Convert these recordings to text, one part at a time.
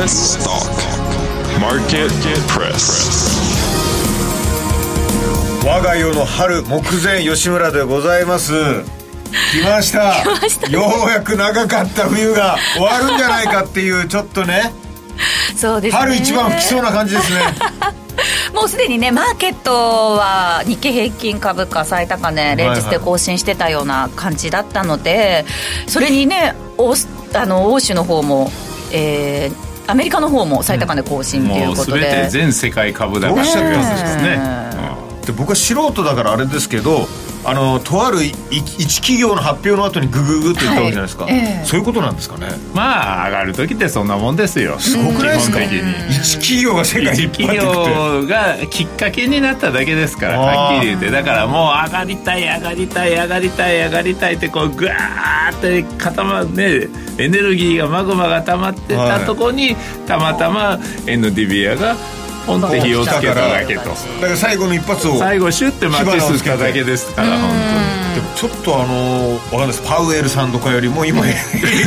US Stock Market Press. 我が世の春目前吉村でございます。来ました。ようやく長かった冬が終わるんじゃないかっていうちょっとね。そうですね。春一番吹きそうな感じですね。もうすでにねマーケットは日経平均株価最高値連日で更新してたような感じだったので、それにねあの欧州の方も、えー、アメリカの方も最高値更新ということで、もう全て全世界株高しちゃったんですかね。で僕は素人だからあれですけどあのとあるい一企業の発表の後にグググって言ったわけじゃないですか、はいええ。そういうことなんですかね。まあ上がる時ってそんなもんですよ。すごくないですか。一企業が世界一企業がきっかけになっただけですからはっきり言って。だからもう上がりたい上がりたい上がりたい上がりたいってこうグワーって固まねエネルギーがマグマが溜まってたとこに、たまたま NDBA がポンって火をつけただけと。だから最後の一発を最後シュッてマッチすっただけですから本でもちょっとあのわかんないです。パウエルさんとかよりも今影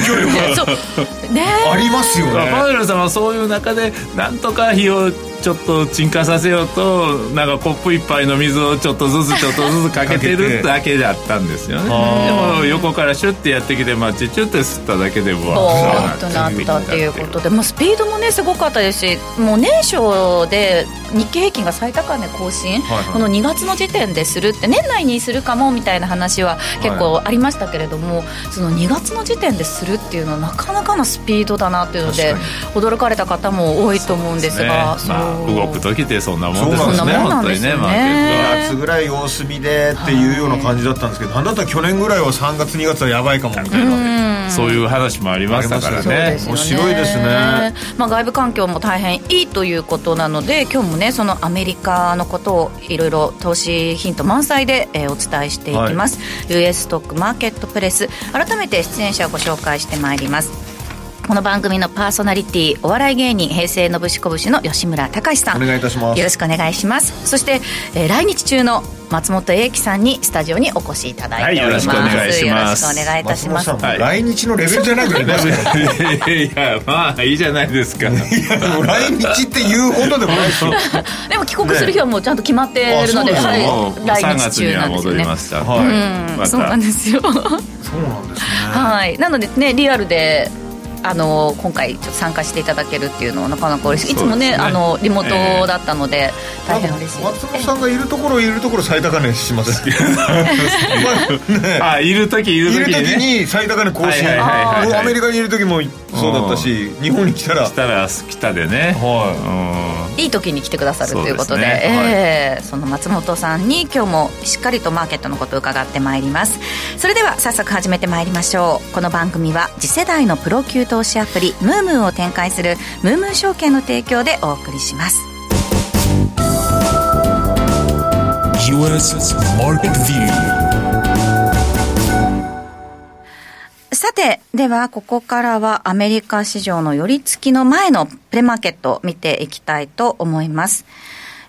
響力がありますよ当に、まあ、パねウエルさんはそういう中でなんとか火をちょっと沈下させようとなんかコップ一杯の水をちょっとずつちょっとずつかけてるだけだったんですよね。でも横からシュッてやってきてマッチチュッて吸っただけでもボーっとなったっていうことで、もうスピードもねすごかったですしもう年初で日経平均が最高値更新、はいこの2月の時点でするって年内にするかもみたいな話は結構ありましたけれども、その2月の時点でするっていうのはなかなかなスピードだなっていうので驚かれた方も多いと思うん。ですねが動く時ってそんなもんですそうよねなん本当にですよねねマーケットは夏ぐらい様子見でっていうような感じだったんですけどなんだったら去年ぐらいは3月2月はやばいかもみたいな。そういう話もありましたからね。面白いですね。まあ、外部環境も大変いいということなので今日もねそのアメリカのことをいろいろ投資ヒント満載で、えーお伝えしていきます、US ストックマーケットプレス。改めて出演者をご紹介してまいりますこの番組のパーソナリティお笑い芸人平成のぶしこぶしの吉村隆さん。お願いいたします。よろしくお願いします。そして、えー来日中の松本英樹さんにスタジオにお越しいただいております、はいよろしくお願いします。よろしくお願いいたします。来日のレベルじゃなくなりますからいやまあいいじゃないですか。来日って言うほどでもないですよ。でも帰国する日はもうちゃんと決まってるので、ねはい、来3日月には中なんですよね戻りま。したはい。うん、そうなんですよ。そうなんですね。はい、なのでね、リアルで。あの今回ちょっと参加していただけるっていうのはなかなか嬉しいいつもねね。あのリモートだったので、大変嬉しい松本さんがいるところいるところ最高値しますまあね。あいる時いるいる時時にねに最高値更新。アメリカにいる時もそうだったし日本に来たら。来たら来たでね。はい。い時に来てくださるということでえーその松本さんに今日もしっかりとマーケットのことを伺ってまいります。それでは早速始めてまいりましょう。この番組は次世代のプロ級投資アプリムームーを展開するムームー証券の提供でお送りします US Market View さて、ではここからはアメリカ市場の寄り付きの前のプレマーケットを見ていきたいと思います。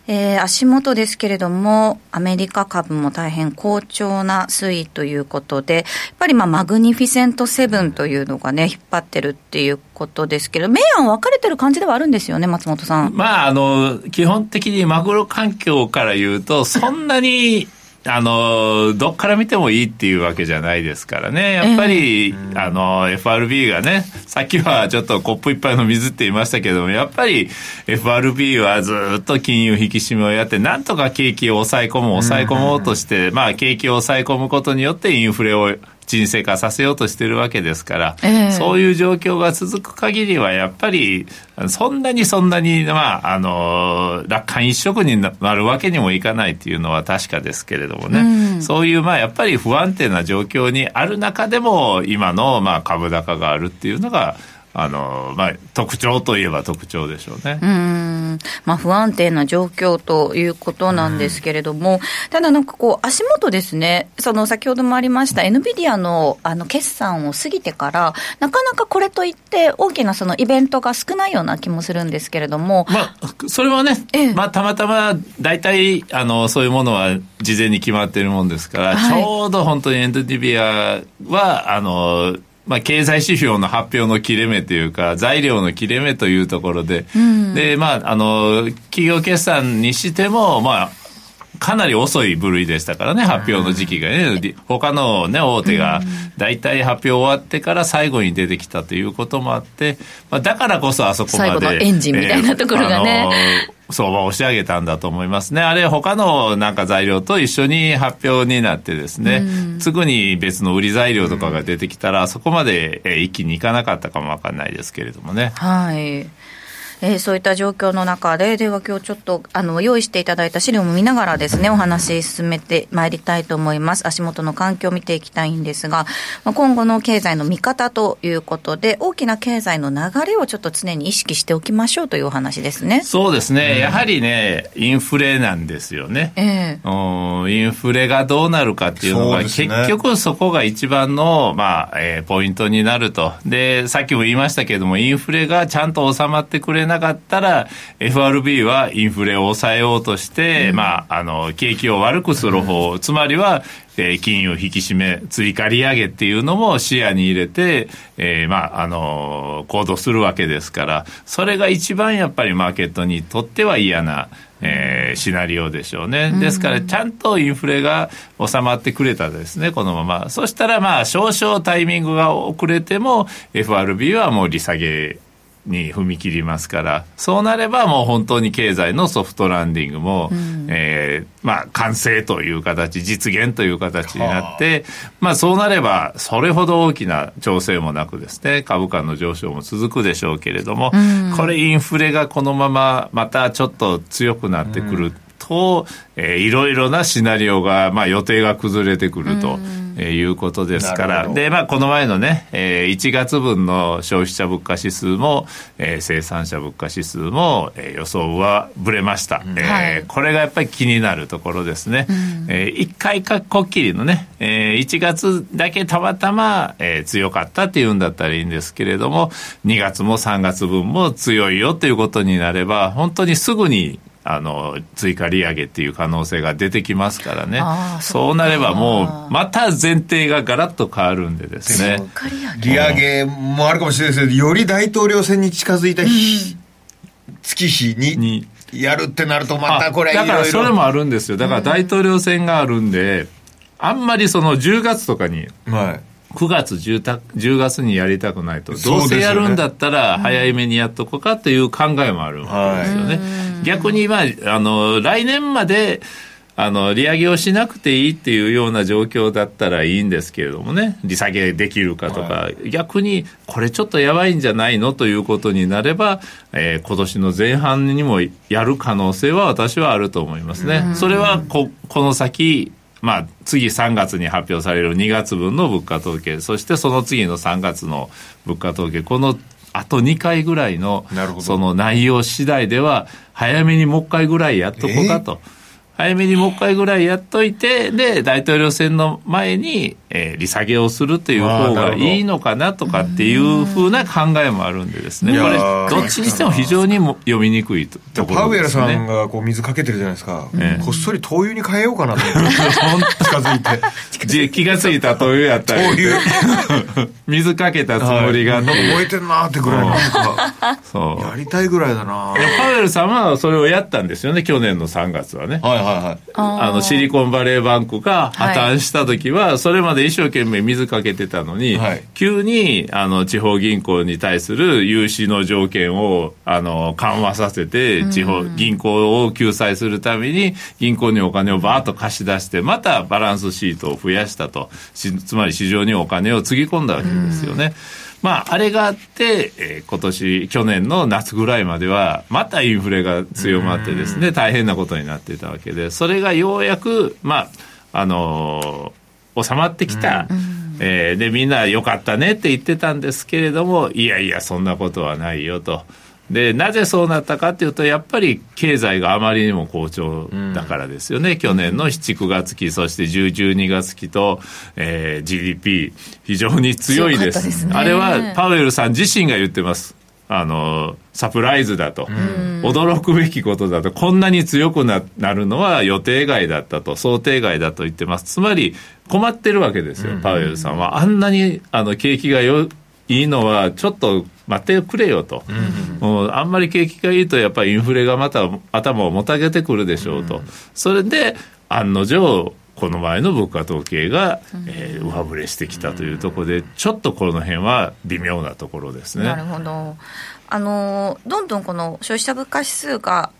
えー足元ですけれども、アメリカ株も大変好調な推移ということで、やっぱりまあマグニフィセントセブンというのがね、引っ張ってるっていうことですけど、明暗分かれてる感じではあるんですよね、松本さん。まあ、あの、基本的にマグロ環境から言うと、そんなに、あの、どっから見てもいいっていうわけじゃないですからね。やっぱり、あの、FRB がね、さっきはちょっとコップ一杯の水って言いましたけども、やっぱり FRB はずっと金融引き締めをやって、なんとか景気を抑え込む、抑え込もうとして、まあ、景気を抑え込むことによってインフレを沈静化させようとしてるわけですから、ええ。そういう状況が続く限りは、やっぱり、そんなにそんなに、まあ、あの、楽観一色になるわけにもいかないっていうのは確かですけれどもね、そういう、まあ、やっぱり不安定な状況にある中でも、今の、まあ、株高があるっていうのが、あの、まあ、特徴といえば特徴でしょうね。うーん。まあ、不安定な状況ということなんですけれども、ただなんかこう、足元ですね、その先ほどもありました、NVIDIA のあの決算を過ぎてから、なかなかこれといって、大きなそのイベントが少ないような気もするんですけれども、まあ、それはね、ええ。まあ、たまたま、大体、あの、そういうものは事前に決まっているもんですから、はい。ちょうど本当にエンドディビアは、あの、まあ、経済指標の発表の切れ目というか、材料の切れ目というところで、うん、で、まあ、あの、企業決算にしても、まあ、かなり遅い部類でしたからね、発表の時期がね、他のね、大手が大体発表終わってから最後に出てきたということもあって、まあ、だからこそあそこまで。最後のエンジンみたいなところがね。えー相場を押し上げたんだと思いますね。あれ、他のなんか材料と一緒に発表になってですね、すぐに別の売り材料とかが出てきたら、そこまで一気にいかなかったかもわかんないですけれどもね。はい。えー、そういった状況の中で、では今日ちょっとあの用意していただいた資料も見ながらですね、お話進めてまいりたいと思います。足元の環境を見ていきたいんですが、まあ、今後の経済の見方ということで、大きな経済の流れをちょっと常に意識しておきましょうというお話ですね。そうですね。やはりね、インフレなんですよね。えー、インフレがどうなるかっていうのが、ね、結局そこが一番の、まあ、えー、ポイントになると。で、さっきも言いましたけれども、インフレがちゃんと収まってくれなかったら、FRB はインフレを抑えようとして、うん、まあ、あの、景気を悪くする方、うん、つまりは、えー、金融引き締め、追加利上げっていうのも視野に入れて、えー、まあ、あの、行動するわけですから、それが一番やっぱりマーケットにとっては嫌な、えー、シナリオでしょうね。ですから、ちゃんとインフレが収まってくれたですね、このまま。そしたら、まあ、少々タイミングが遅れても、FRB はもう利下げに踏み切りますからそうなればもう本当に経済のソフトランディングも、うん、えー、まあ、完成という形実現という形になって、まあ、そうなればそれほど大きな調整もなくですね株価の上昇も続くでしょうけれども、うん、これインフレがこのまままたちょっと強くなってくると、うん、えー、いろいろなシナリオが、まあ、予定が崩れてくると。いうことですから、で、まあ、この前のね、えー、1月分の消費者物価指数も、えー、生産者物価指数も、えー、予想はぶれました、うん、えー、これがやっぱり気になるところですね。うん、えー、1回かこっきりのね、えー、1月だけたまたま、えー、強かったっていうんだったらいいんですけれども、2月も3月分も強いよということになれば、本当にすぐにあの追加利上げっていう可能性が出てきますからね。そうなればもうまた前提がガラッと変わるんでですね。利上げ。もあるかもしれないですけどより大統領選に近づいた日、うん、月日にやるってなるとまたこれだからそれもあるんですよ。だから大統領選があるんで、あんまりその10月とかに、はい9月 10, 10月にやりたくないと、どうせやるんだったら早めにやっとこうかという考えもあるわけですよね。逆に、まあ、あの来年まであの利上げをしなくていいっていうような状況だったらいいんですけれどもね、利下げできるかとか、はい、逆にこれちょっとやばいんじゃないのということになれば、えー、今年の前半にもやる可能性は私はあると思いますね。それはここの先まあ、次3月に発表される2月分の物価統計、そしてその次の3月の物価統計、このあと2回ぐらいのその内容次第では、早めにもう一回ぐらいやっとこうかと。えー早めにもう一回ぐらいやっといて、で、大統領選の前に、えー、利下げをするという方がいいのかなとかっていうふうな考えもあるんでですね、これ、どっちにしても非常にも読みにくいとところ、ね、パウエルさんがこう水かけてるじゃないですか、えこっそり灯油に変えようかなと思って、近づいて。気がついた灯油やったり。水かけたつもりが、はい、燃えてんなってぐらいなんか、そう。やりたいぐらいだなパウエルさんはそれをやったんですよね、去年の3月はね。はいはいはい、あのシリコンバレーバンクが破綻した時は、それまで一生懸命水かけてたのに、はい、急にあの地方銀行に対する融資の条件をあの緩和させて、地方銀行を救済するために銀行にお金をバーッと貸し出してまたバランスシートを増やしたと。つまり市場にお金をつぎ込んだわけですよね。まあ、あれがあって、えー、今年、去年の夏ぐらいまでは、またインフレが強まってですね、大変なことになっていたわけで、それがようやく、まあ、あのー、収まってきた。えー、で、みんな良かったねって言ってたんですけれども、いやいや、そんなことはないよと。でなぜそうなったかというとやっぱり経済があまりにも好調だからですよね、うん、去年の7、9月期そして10、12月期と、えー、GDP 非常に強いです、ね、あれはパウエルさん自身が言ってます。あのサプライズだと、驚くべきことだと。こんなに強くなるのは予定外だったと。想定外だと言ってます。つまり困ってるわけですよ、パウエルさんは。あんなにあの景気がよいいのはちょっと待ってくれよと、うん、あんまり景気がいいとやっぱりインフレがまた頭をもたげてくるでしょうと、それで案の定この前の物価統計が、えー、上振れしてきたというところで、ちょっとこの辺は微妙なところですね。なるほど。あのどんどんこの消費者物価指数が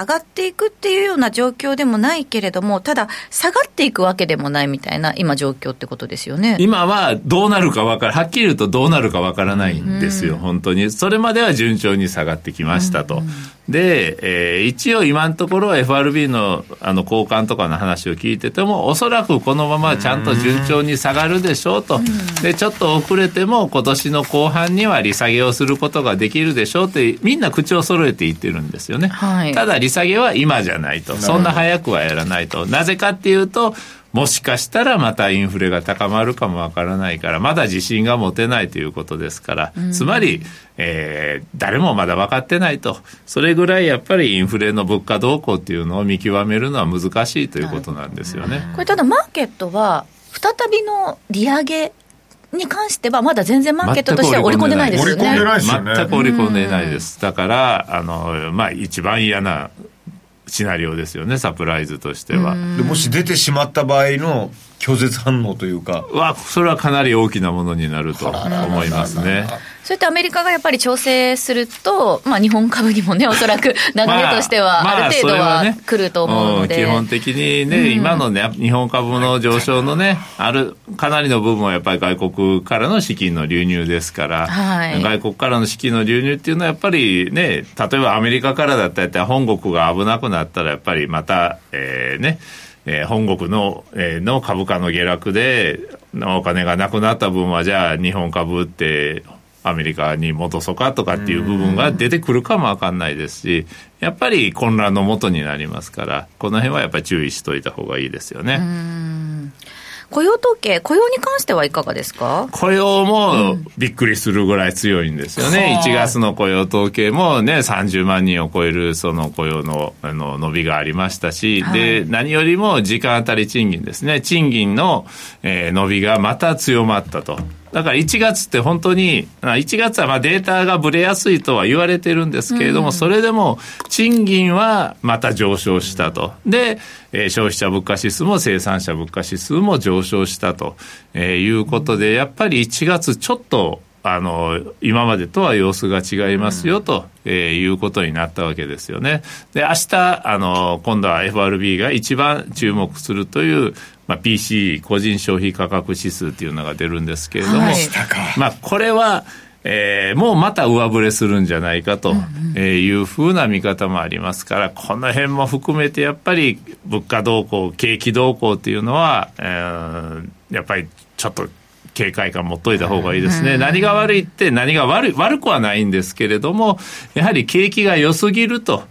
上がっていくっていうような状況でもないけれども、ただ、下がっていくわけでもないみたいな、今、状況ってことですよね今はどうなるか分からはっきり言うとどうなるか分からないんですよ、うん、本当に。それまでは順調に下がってきましたと。うんで、えー、一応今のところは FRB のあの交換とかの話を聞いてても、おそらくこのままちゃんと順調に下がるでしょうと。で、ちょっと遅れても今年の後半には利下げをすることができるでしょうって、みんな口を揃えて言ってるんですよね。はい、ただ利下げは今じゃないと。そんな早くはやらないと。なぜかっていうと、もしかしたらまたインフレが高まるかもわからないから、まだ自信が持てないということですから、つまり、えー、誰もまだ分かってないと。それぐらいやっぱりインフレの物価動向っていうのを見極めるのは難しいということなんですよね。これただマーケットは、再びの利上げに関しては、まだ全然マーケットとしては織り込んでないですよね。全く織り込んでいないです。だから、あの、まあ、一番嫌なシナリオですよね、サプライズとしては。でもし出てしまった場合の拒絶反応というか。は、それはかなり大きなものになると思いますね。そうやってアメリカがやっぱり調整すると、まあ、日本株にもね、おそらく 流れとしては、ある程度は来ると思うので、まあまあね、基本的にね、うん、今のね、日本株の上昇のね、ある、かなりの部分はやっぱり外国からの資金の流入ですから、はい、外国からの資金の流入っていうのはやっぱりね、例えばアメリカからだったら、本国が危なくなったら、やっぱりまた、えー、ね、えー、本国の,、えー、の株価の下落でお金がなくなった分はじゃあ日本株ってアメリカに戻そうかとかっていう部分が出てくるかもわかんないですし、やっぱり混乱のもとになりますから、この辺はやっぱり注意しといた方がいいですよね。雇用統計、雇用に関してはいかがですか？雇用もびっくりするぐらい強いんですよね、うん、1月の雇用統計もね、30万人を超えるその雇用のあの伸びがありましたし、はい、で何よりも時間当たり賃金ですね、賃金の、えー、伸びがまた強まったと。だから1月って本当に、1月はまあデータがぶれやすいとは言われてるんですけれども、うん、それでも賃金はまた上昇したと。で、えー、消費者物価指数も生産者物価指数も上昇したと、えー、いうことで、やっぱり1月ちょっとあの今までとは様子が違いますよと、うん、えー、いうことになったわけですよね。で明日あの今度は FRB が一番注目するという、まあ、PC 個人消費価格指数っていうのが出るんですけれども、はい、まあ、これはえー、もうまた上振れするんじゃないかというふうな見方もありますから、この辺も含めてやっぱり物価動向、景気動向っていうのは、えー、やっぱりちょっと警戒感持っといた方がいいですね。何が悪いって何が悪い、悪くはないんですけれども、やはり景気が良すぎると。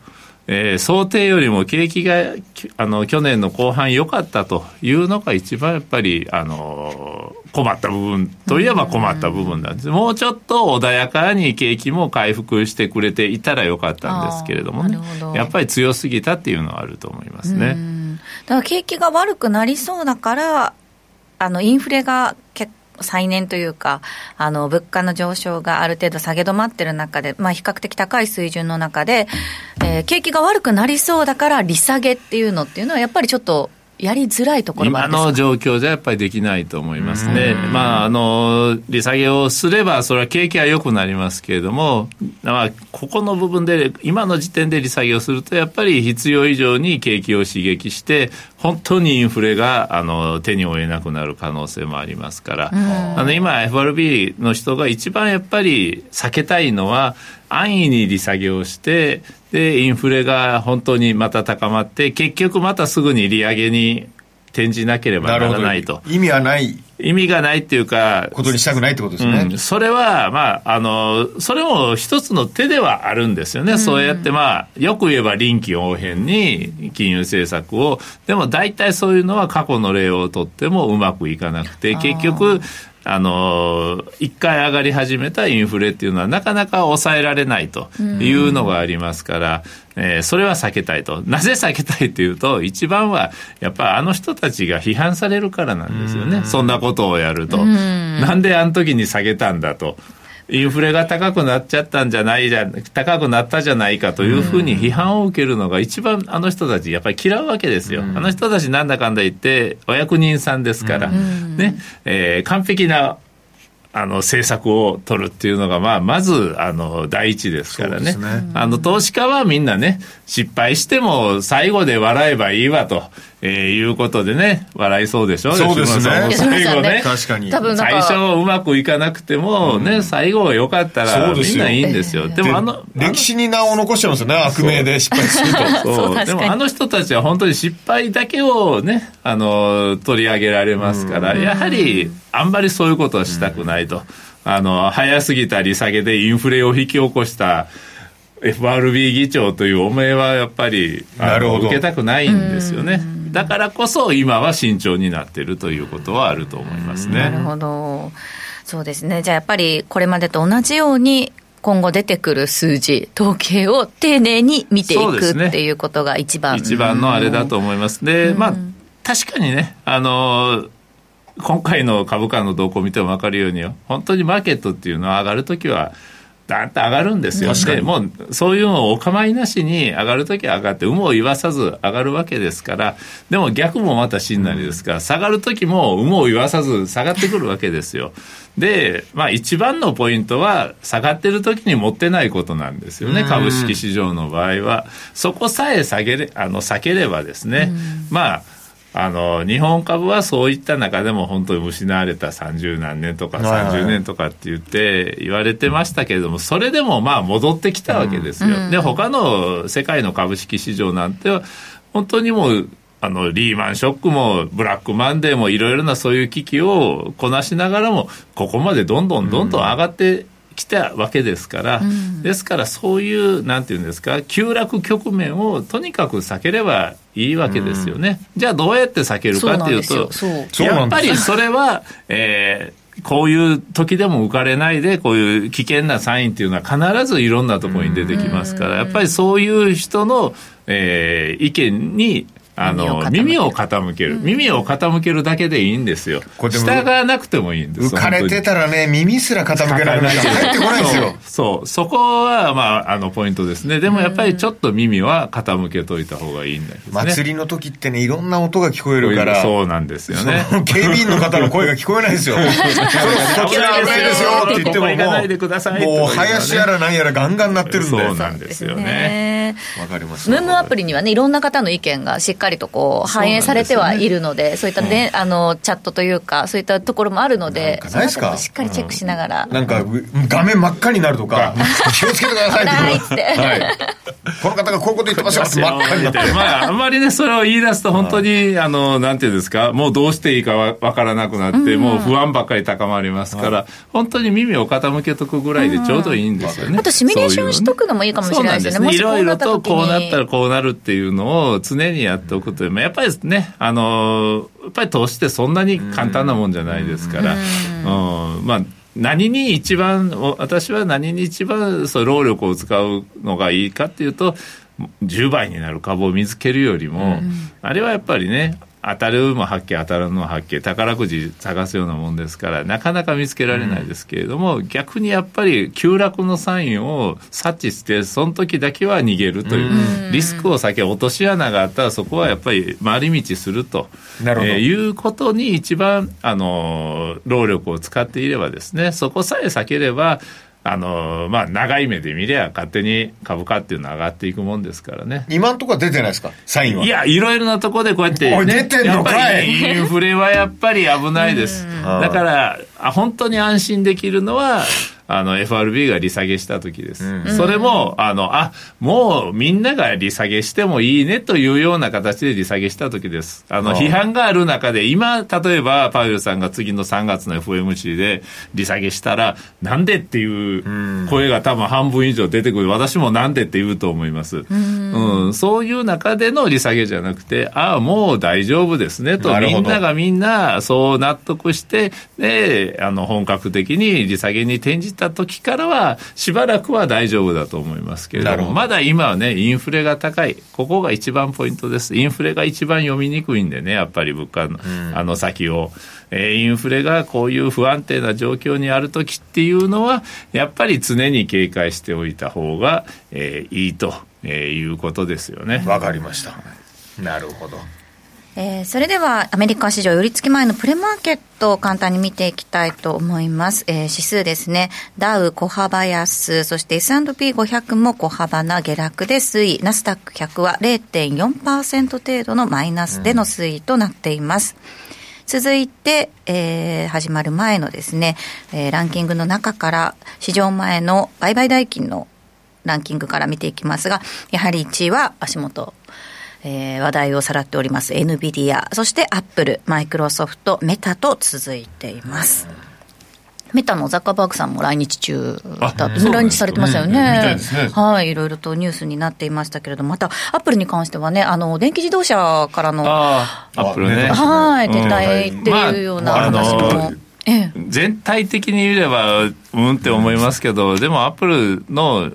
えー、想定よりも景気があの去年の後半良かったというのが一番やっぱりあの困った部分といえば困った部分なんです、もうちょっと穏やかに景気も回復してくれていたらよかったんですけれどもね。やっぱり強すぎたっていうのはあると思いますね。だから景気が悪くなりそうだからあのインフレが結再燃というか、あの物価の上昇がある程度下げ止まってる中で、まあ、比較的高い水準の中で、えー、景気が悪くなりそうだから、利下げっていうのっていうのは、やっぱりちょっとやりづらいところ今の状況じゃやっぱりできないと思いますね。まあ、あの、利下げをすれば、それは景気は良くなりますけれども、まあ、ここの部分で、今の時点で利下げをすると、やっぱり必要以上に景気を刺激して、本当にインフレが、あの、手に負えなくなる可能性もありますから、あの、今、FRB の人が一番やっぱり避けたいのは、安易に利下げをして、で、インフレが本当にまた高まって、結局またすぐに利上げに転じなければならないと。意味はない意味がないっていうか、ことにしたくないってことですね。うん、それは、まあ、あの、それも一つの手ではあるんですよね。うん、そうやって、まあ、よく言えば臨機応変に金融政策を、でも大体そういうのは過去の例をとってもうまくいかなくて、結局、あの、一回上がり始めたインフレっていうのはなかなか抑えられないというのがありますから、えー、それは避けたいと。なぜ避けたいっていうと、一番は、やっぱあの人たちが批判されるからなんですよね。そんなことをやると。なんであの時に下げたんだと。インフレが高くなっちゃったんじゃないじゃ高くなったじゃないかというふうに批判を受けるのが一番あの人たちやっぱり嫌うわけですよ、あの人たちなんだかんだ言ってお役人さんですから、ねえー、完璧なあの政策を取るっていうのが、まあ、まずあの第一ですからね、ね、あの投資家はみんなね、失敗しても最後で笑えばいいわと。えー、いうことでね、笑いそうでしょ？そうですね。最後ね。確かに。最初うまくいかなくても、ね、最後は良かったら、みんないいんですよ。でもあの、歴史に名を残しちゃいますよね、悪名で失敗すると。そう。でもあの人たちは本当に失敗だけをね、あの、取り上げられますから、やはり、あんまりそういうことはしたくないと。あの、早すぎた利下げでインフレを引き起こした、FRB 議長というお名はやっぱり受けたくないんですよね。だからこそ今は慎重になっているということはあると思いますね。なるほど。そうですね。じゃあやっぱりこれまでと同じように今後出てくる数字、統計を丁寧に見ていく、っていうことが一番。一番のあれだと思います。で、まあ、確かにね、あの今回の株価の動向を見ても分かるように、本当にマーケットっていうのは上がるときは、ダーンと上がるんですよ。でもうそういうのをお構いなしに上がるときは上がって、有無を言わさず上がるわけですから、でも逆もまた真なりですから、下がるときも有無を言わさず下がってくるわけですよ。で、まあ一番のポイントは、下がってるときに持ってないことなんですよね、株式市場の場合は。そこさえ下げれ、あの、避ければですね、まあ、あの日本株はそういった中でも本当に失われた30何年とか30年とかって言って言われてましたけれどもそれでもまあ戻ってきたわけですよ。で他の世界の株式市場なんては本当にもうあのリーマンショックもブラックマンデーもいろいろなそういう危機をこなしながらもここまでどんどんどんどん。上がってきたわけですから、うん、ですからそういうなんていうんですか急落局面をとにかく避ければいいわけですよね、うん、じゃあどうやって避けるかっていうとやっぱりそれは、えーこういう時でも浮かれないで、こういう危険なサインっていうのは必ずいろんなところに出てきますから、やっぱりそういう人の、えー、意見にあの耳を傾ける、耳を傾けるだけでいいんですよ、従わなくてもいいんです浮かれてたらね、耳すら傾けられないから入ってこないですよ。そう、そこは、まあ、あのポイントですね、でもやっぱりちょっと耳は傾けといた方がいいんですね。祭りの時ってね、いろんな音が聞こえるから、そうなんですよね。警備員の方の声が聞こえないですよ。そちら危ないですよって言っても、もう、もう林やら何やらガンガンなってるんで。そうなんですよね。わかります。ムームアプリにはね、いろんな方の意見がしっかりとこう反映されてはいるので、そういったね、あのチャットというか、そういったところもあるので、その辺もしっかりチェックしながら。なんか、画面真っ赤になるとか、気をつけてくださ いって。はい。この方がこういうこと言ってますよ。って真っ赤になって。まあ、あんまりね、それを言い出すと、本当に、あの、なんていうんですか、もうどうしていいかわからなくなって、もう不安ばっかり高まりますから、本当に耳を傾けとくぐらいでちょうどいいんですよね。あと、シミュレーションしとくのもいいかもしれないですね。いろいろとこうなったらこうなるっていうのを常にやっておくという、やっぱりね、あの、やっぱり投資ってそんなに簡単なもんじゃないですから、うん、まあ、何に一番、私は何に一番そう労力を使うのがいいかっていうと、10倍になる株を見つけるよりも、あれはやっぱりね、当たるも発見当たるのも発見宝くじ探すようなもんですからなかなか見つけられないですけれども、うん、逆にやっぱり急落のサインを察知してその時だけは逃げるという、うん、リスクを避け落とし穴があったらそこはやっぱり回り道すると、えー、いうことに一番あの労力を使っていればですねそこさえ避ければあのまあ、長い目で見りゃ勝手に株価っていうのは上がっていくもんですからね。今のところは出てないですか？サインは。いや、いろいろなところでこうやって、ね、出てんのかいインフレはやっぱり危ないです。だからあ、本当に安心できるのは、あの FRB が利下げした時です、うん、それもあのあもうみんなが利下げしてもいいねというような形で利下げした時です。あの批判がある中で今例えばパウエルさんが次の3月の FOMC で利下げしたらなんでっていう声が多分半分以上出てくる。私もなんでって言うと思います、うん、うん、そういう中での利下げじゃなくてああもう大丈夫ですねとみんながみんなそう納得してであの本格的に利下げに転じた時からはしばらくは大丈夫だと思いますけれどもまだ今はねインフレが高い。ここが一番ポイントです。インフレが一番読みにくいんでねやっぱり物価の,、あの先を、えー、インフレがこういう不安定な状況にある時っていうのはやっぱり常に警戒しておいた方が、えー、いいと、えー、いうことですよね。わかりました。なるほどえー、それではアメリカ市場寄り付き前のプレマーケットを簡単に見ていきたいと思います。えー、指数ですね。ダウ小幅安、そして S&P500 も小幅な下落で推移。ナスダック100は0.4%程度のマイナスでの推移となっています。うん、続いて、えー、始まる前のですね、えー、ランキングの中から市場前の売買代金のランキングから見ていきますが、やはり1位は足元えー、話題をさらっております NVIDIA、そしてアップル、マイクロソフト、メタと続いています。メタのザッカーバーグさんも来日中だ来日されてましたよね。ねはい、いろいろとニュースになっていましたけれども、また、アップルに関してはね、あの、電気自動車からの、アップルね。はい、撤退っていうような話も。まあ全体的に言えば、うんって思いますけど、でもアップルの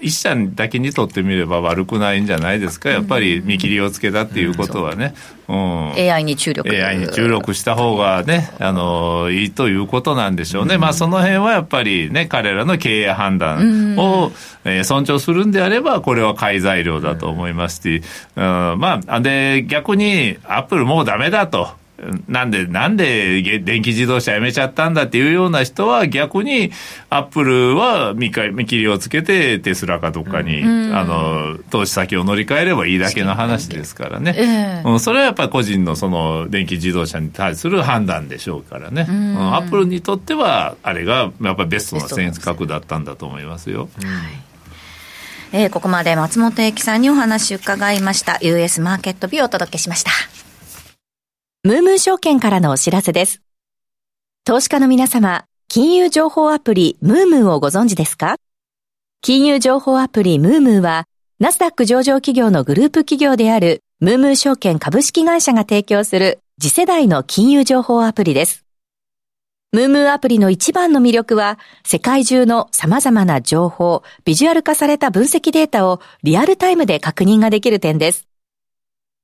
一社だけにとってみれば悪くないんじゃないですか、やっぱり見切りをつけたっていうことはね。うん、AI に注力。AI に注力した方がね、あの、いいということなんでしょうね。まあ、その辺はやっぱりね、彼らの経営判断を、えー、尊重するんであれば、これは買い材料だと思いますし、うん、まあ、で、逆に、アップルもうダメだと。なんで、なんで電気自動車やめちゃったんだっていうような人は逆にアップルは見見切りをつけてテスラかどっかに、うん、あの、投資先を乗り換えればいいだけの話ですからね。うん、それはやっぱり個人のその電気自動車に対する判断でしょうからね。うん、アップルにとってはあれがやっぱりベストな選択だったんだと思いますよ。えー、ここまで松本英樹さんにお話伺いました US マーケットビューをお届けしました。ムームー証券からのお知らせです。投資家の皆様、金融情報アプリムームーをご存知ですか？金融情報アプリムームーは、ナスダック上場企業のグループ企業であるムームー証券株式会社が提供する次世代の金融情報アプリです。ムームーアプリの一番の魅力は、世界中の様々な情報、ビジュアル化された分析データをリアルタイムで確認ができる点です。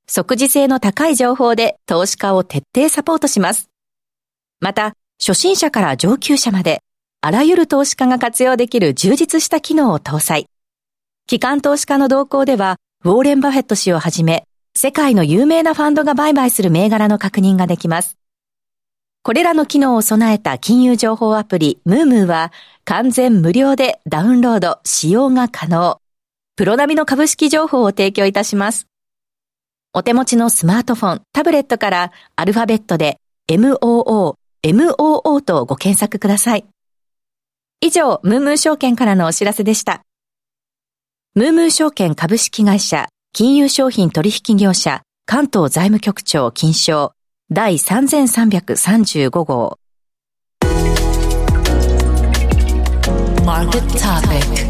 即時性の高い情報で投資家を徹底サポートします。また、初心者から上級者まで、あらゆる投資家が活用できる充実した機能を搭載。機関投資家の動向では、ウォーレン・バフェット氏をはじめ、世界の有名なファンドが売買する銘柄の確認ができます。これらの機能を備えた金融情報アプリ、ムームーは、完全無料でダウンロード、使用が可能。プロ並みの株式情報を提供いたします。お手持ちのスマートフォン、タブレットからアルファベットで MOO、MOO とご検索ください。以上、ムームー証券からのお知らせでした。ムームー証券株式会社、金融商品取引業者、関東財務局長金賞、第3335号。Market Topic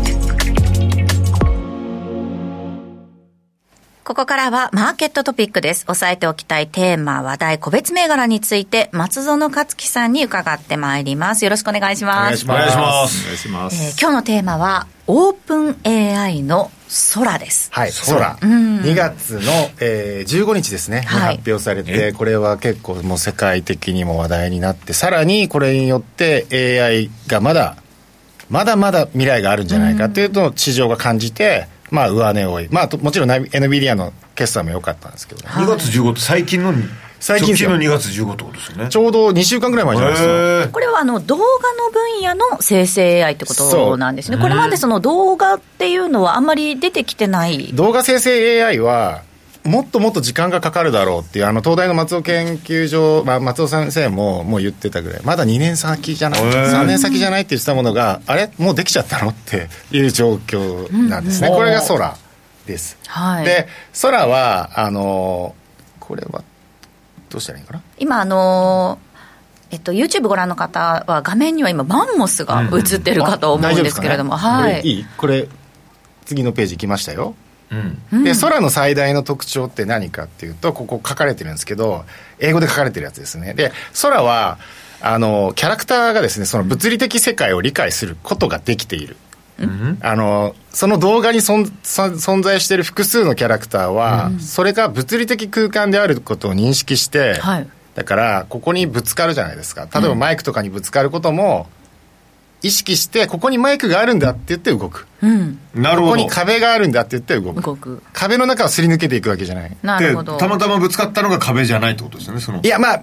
ここからはマーケットトピックです。押さえておきたいテーマ、話題、個別銘柄について、松園克樹さんに伺ってまいります。よろしくお願いします。お願いします。お願いします。えー、今日のテーマは、オープン AI の空です。はい、空。うん、2月の、えー、15日ですね、はい、発表されて、これは結構もう世界的にも話題になって、さらにこれによって AI がまだ、まだまだ未来があるんじゃないかというと、市場が感じて、まあ、上値多い、まあ、もちろん NVIDIA の決算も良かったんですけど、ね、2月15日、最近の最近の2月15ってことですよね。ちょうど2週間ぐらい前じゃないですか。これはあの動画の分野の生成 AI ってことなんですね。これまでその動画っていうのはあんまり出てきてない。動画生成 AI はもっともっと時間がかかるだろうっていうあの東大の松尾研究所、まあ、松尾先生ももう言ってたぐらい。まだ2年先じゃない？3年先じゃないって言ってたものがあれ？もうできちゃったの？っていう状況なんですね、うん、これが空です、はい、で空はあのこれはどうしたらいいかな？今あのえっと、YouTube ご覧の方は画面には今マンモスが映ってるかと思うんですけれども、うん。ね、はい。いい？これ次のページ来ましたようん、で空の最大の特徴って何かっていうとここ書かれてるんですけど英語で書かれてるやつですね。で空はあのキャラクターがですねその物理的世界を理解することができている、うん、あのその動画に存存在している複数のキャラクターは、うん、それが物理的空間であることを認識して、はい、だからここにぶつかるじゃないですか。例えばマイクとかにぶつかることも、意識してここにマイクがあるんだって言って動く、うん、なるほど。ここに壁があるんだって言って動く。動く。壁の中をすり抜けていくわけじゃない。なるほど。たまたまぶつかったのが壁じゃないってことですよねその。いやまあ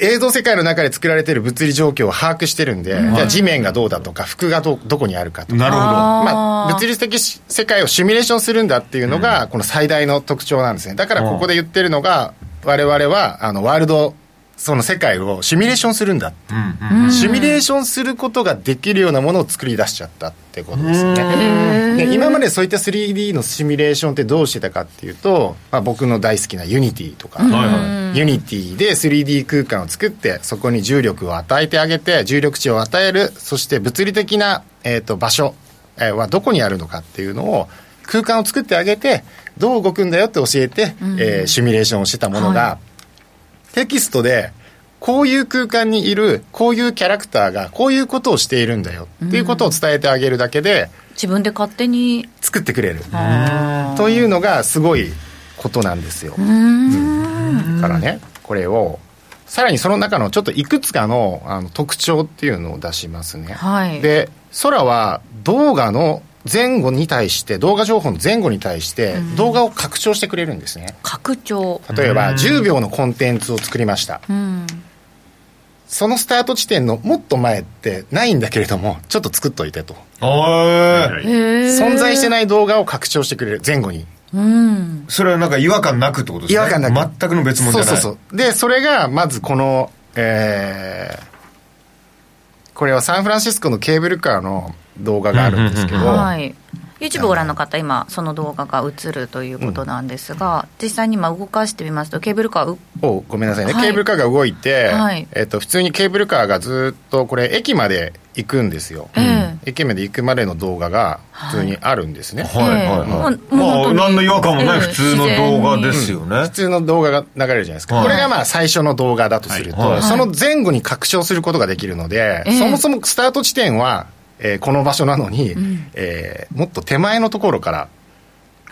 映像世界の中で作られている物理状況を把握してるんで、うん、じゃあ地面がどうだとか服がどどこにあるかとか。なるほど。まあ、物理的世界をシミュレーションするんだっていうのが、この最大の特徴なんですね。だからここで言ってるのが、我々はあのワールドその世界をシミュレーションするんだ、うん、シミュレーションすることができるようなものを作り出しちゃったってことですよねで今までそういった 3D のシミュレーションってどうしてたかっていうと、まあ、僕の大好きな Unity とか、 Unity で 3D 空間を作ってそこに重力を与えてあげて重力値を与えるそして物理的な、えーと、場所、えはどこにあるのかっていうのを空間を作ってあげてどう動くんだよって教えて、うん、えー、シミュレーションをしてたものが、はいテキストでこういう空間にいるこういうキャラクターがこういうことをしているんだよっていうことを伝えてあげるだけで、自分で勝手に作ってくれる。というのがすごいことなんですよ。だからねこれをさらにその中のちょっといくつかのあの特徴っていうのを出しますね。はい、で空は動画の前後に対して動画情報の前後に対して動画を拡張してくれるんですね。拡張。例えば10秒のコンテンツを作りました、そのスタート地点のもっと前ってないんだけれどもちょっと作っといてと。存在してない動画を拡張してくれる前後に。うん、それはなんか違和感なくってことですね。違和感なく全くの別物じゃない。そうそうそう。でそれがまずこのえー、これはサンフランシスコのケーブルカーの動画があるんですけど、はい。YouTube ご覧の方、今、その動画が映るということなんですが、うん、実際に今、動かしてみますと、ケーブルカーおごめんなさいね、はい、ケーブルカーが動いて、はい、えーと、普通にケーブルカーがずっと、これ、駅まで行くんですよ、うん、駅まで行くまでの動画が普通にあるんですね。はい、はい、はい、まあ、何の違和感もない、普通の動画ですよね、うん、普通の動画が流れるじゃないですか、これがまあ最初の動画だとすると、その前後に拡張することができるので、そもそもスタート地点は、えー、この場所なのに、うん、えー、もっと手前のところから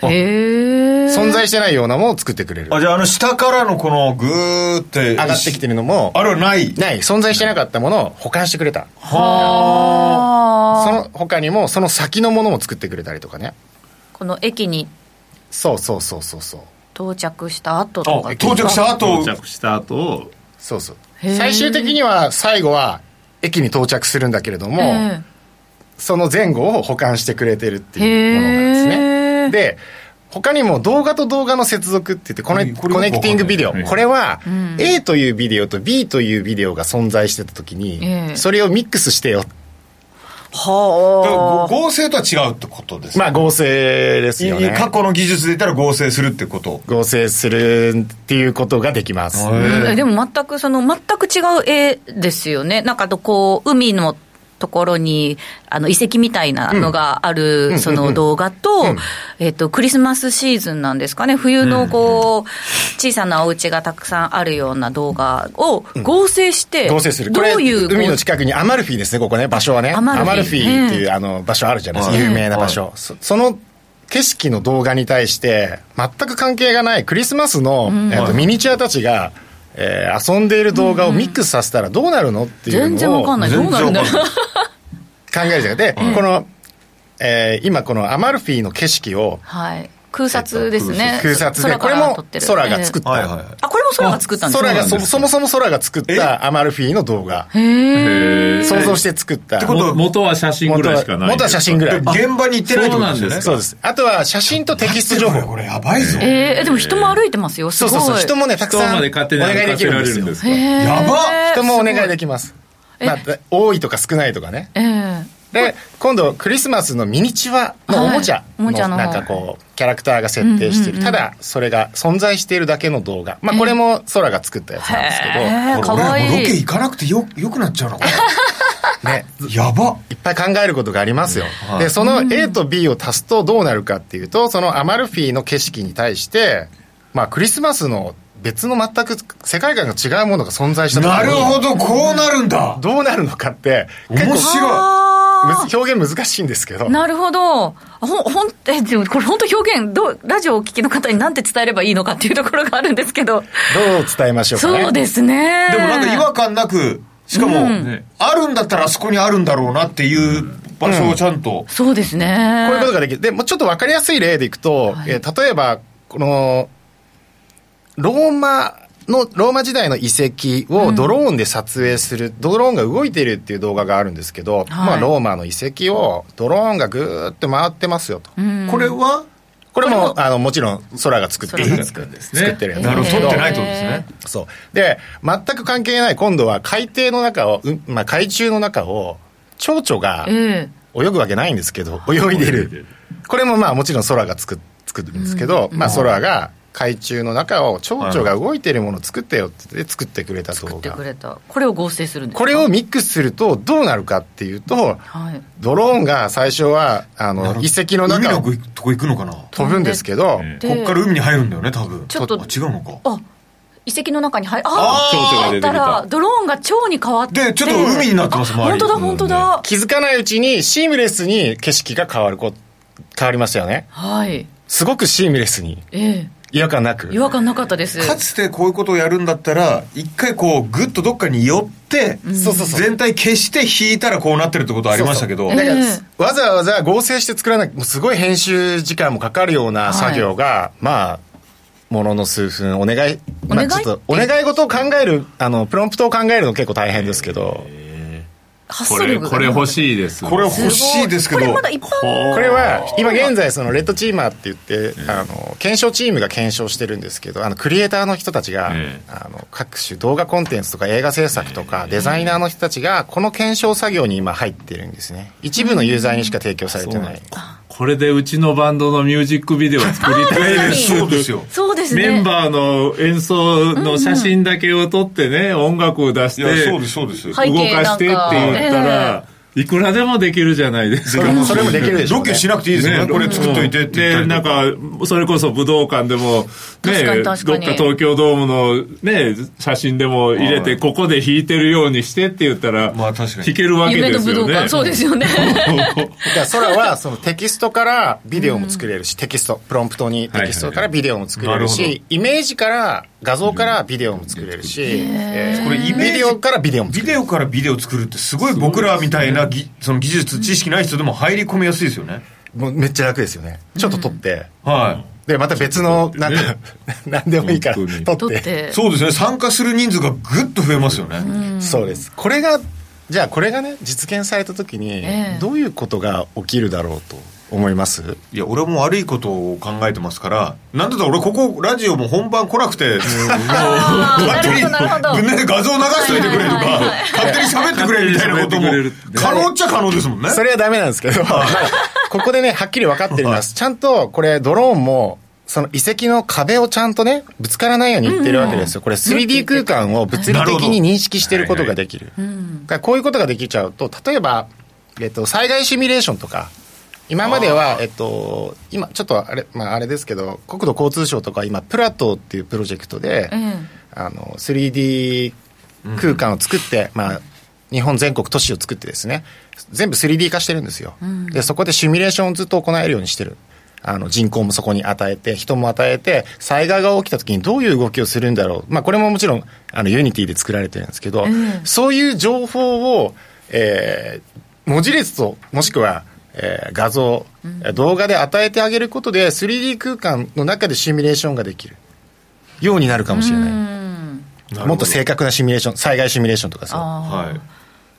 存在してないようなものを作ってくれる。あじゃああの下からのこのグーって上がってきてるのもあれはない？ない。存在してなかったものを保管してくれた。はあ。その他にもその先のものも作ってくれたりとかね。この駅に。そうそうそうそうそう。到着した後とか。到着した後？到着した後。そうそう。最終的には最後は駅に到着するんだけれども、その前後を保管してくれてるっていうものなんですね。で、他にも動画と動画の接続って言ってコネコネクティングビデオ。これは A というビデオと B というビデオが存在してた時にそれをミックスしてよはあ。合成とは違うってことですまあ合成ですよね。過去の技術で言ったら合成するってこと。合成するっていうことができます。でも全くその全く違う絵ですよね。なんかこう海のところにあの遺跡みたいなのがあるその動画と、えっと、クリスマスシーズンなんですかね、冬のこう、小さなお家がたくさんあるような動画を合成して、合成する。どういう海の近くにアマルフィですね、ここね、場所はね。アマルフィ。っていうあの場所あるじゃないですか、有名な場所。その景色の動画に対して全く関係がないクリスマスの、えっと、ミニチュアたちがえー、遊んでいる動画をミックスさせたらどうなるのっていうのを全然わかんない。どうなるんだ 考えるじゃん。で、うん、この、えー、今このアマルフィの景色を、はい空撮ですね。空撮で、これも空が作った。あ、これも空が作ったんです空がそ、そもそも空が作ったアマルフィの動画。へ想像して作った。ってこと元は写真ぐらいしかない。元は写真ぐらい。現場に行ってないってことですね。そうです。あとは写真とテキスト情報。これやばいぞ。ええ、でも人も歩いてますよ。そうそうそう。人もね、たくさんお願いできるんですよ。やば人もお願いできます。まあ、多いとか少ないとかね。ええ。で今度クリスマスのミニチュアのおもちゃのなんかこうキャラクターが設定してる、ただそれが存在しているだけの動画。まあこれも空が作ったやつなんですけど。かわいい。ロケ行かなくてよよくなっちゃうの ね、やば。いっぱい考えることがありますよ、はい、でその A と B を足すとどうなるかっていうとそのアマルフィの景色に対してまあクリスマスの別の全く世界観が違うものが存在したなるほどこうなるんだ。どうなるのかって面白い表現難しいんですけど。なるほど。ほん、ほん、え、でもこれ本当表現、どう、ラジオをお聞きの方に何て伝えればいいのかっていうところがあるんですけど。どう伝えましょうかね。そうですね。でもなんか違和感なく、しかも、うん、あるんだったらあそこにあるんだろうなっていう場所をちゃんと。うん、そうですね。こういうことができる。でもちょっとわかりやすい例でいくと、はい、えー、例えば、この、ローマのローマ時代の遺跡をドローンで撮影する、うん、ドローンが動いてるっていう動画があるんですけど、はい、まあ、ローマの遺跡をドローンがぐーって回ってますよと。うん、これは？これもあのもちろん空が作ってるんですね、作ってるやつなるほど。撮ってないとですね。そう。で全く関係ない今度は海底の中を、うんまあ、海中の中を蝶々が泳ぐわけないんですけど、泳いでる。これもまあもちろん空が作作るんですけど、まあ、空が海中の中を蝶々が動いてるものを作ってよって作ってくれた動画。作ってくれた。これを合成するんですこれをミックスするとどうなるかっていうと、はい、ドローンが最初はあの遺跡の中を海のとこ行くのかな？飛ぶんですけど、こっから海に入るんだよね多分。ちょっと違うのか。あ遺跡の中に入ああ蝶々が出てきたドローンが蝶に変わって。でちょっと海になってます本当だ本当だ、気づかないうちにシームレスに景色が変わるこ変わりますよね。はい。すごくシームレスに。ええ違和感なく。違和感なかったです。かつてこういうことをやるんだったら一回こうグッとどっかに寄って、うん、全体消して引いたらこうなってるってことありましたけど。だからわざわざ合成して作らなきゃすごい編集時間もかかるような作業が、はい、まあものの数分お願い、まあ、ちょっとお願い事を考えるあのプロンプトを考えるの結構大変ですけど、これこれ欲しいですこれ欲しいですけど。これまだ一般。これは今現在そのレッドチーマーって言って、あの検証チームが検証してるんですけどあのクリエイターの人たちが、あの各種動画コンテンツとか映画制作とか、デザイナーの人たちがこの検証作業に今入ってるんですね。一部のユーザーにしか提供されてない、これでうちのバンドのミュージックビデオ作りたいです。そうです。よそうですね。メンバーの演奏の写真だけを撮ってね、音楽を出して動かしてって言ったら、いくらでもできるじゃないですか。それもできるでしょ、ね、ロケしなくていいですよね。これ作っといてってで、なんか、それこそ武道館でも、ね、どっか東京ドームのね、写真でも入れて、ここで弾いてるようにしてって言ったら、まあ確かに。弾けるわけですよね。そうですよね。空は、そのテキストからビデオも作れるし、テキスト、プロンプトにテキストからビデオも作れるし、イメージから画像からビデオも作れるし、えー、これビデオからビデオもビデオからビデオ作るってすごい僕らみたいなぎその技術知識ない人でも入り込みやすいですよね。もうめっちゃ楽ですよね。ちょっと撮って、うん、はい。でまた別のなんか、何でもいいから撮って。そうですね。参加する人数がぐっと増えますよね、うそうです。これがじゃあこれがね実現された時にどういうことが起きるだろうと思います。いや俺も悪いことを考えてますからなんだったら俺ここラジオも本番来なくて 勝手に画像流しといてくれとか勝手に喋ってくれみたいなことも可能っちゃ可能ですもんね。それはダメなんですけど ここでねはっきり分かってるんですちゃんとこれドローンもその遺跡の壁をちゃんとね、ぶつからないように言ってるわけですよ。これ 3D 空間を物理的に認識してることができる。こういうことができちゃうと、例えば、えっと、災害シミュレーションとか、今までは、えっと、今、ちょっとあれ、まあ、あれですけど、国土交通省とか今、プラトーっていうプロジェクトで、うん、あの、3D 空間を作って、うん、まあ、日本全国都市を作ってですね、全部 3D 化してるんですよ。うん、で、そこでシミュレーションをずっと行えるようにしてる。あの人口もそこに与えて、人も与えて、災害が起きたときにどういう動きをするんだろう、まあ、これももちろんあの Unity で作られてるんですけど、そういう情報を、えー、文字列と、もしくはえー、画像、うん、動画で与えてあげることで 3D 空間の中でシミュレーションができるようになるかもしれない。もっと正確なシミュレーション災害シミュレーションとかさ、はい、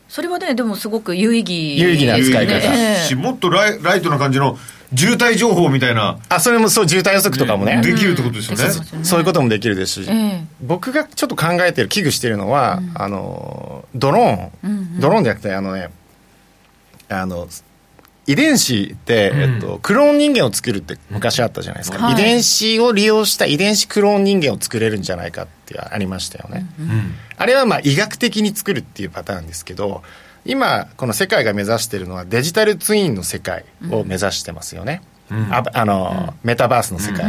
それはねでもすごく有意義有意義な使い方、えー、もっとライライトな感じの渋滞情報みたいな。あそれもそう渋滞予測とかもね、できるってことですよね、うん、そういうこともできるですし、えー、僕がちょっと考えてる危惧してるのは、うん、あのドローン、うんうん、ドローンじゃなくてあのねあの遺伝子って、えっと、クローン人間を作るって昔あったじゃないですか、はい、遺伝子を利用した遺伝子クローン人間を作れるんじゃないかってありましたよね、うん、あれはまあ医学的に作るっていうパターンですけど今この世界が目指しているのはデジタルツインの世界を目指してますよね、うん、ああの、メタバースの世界、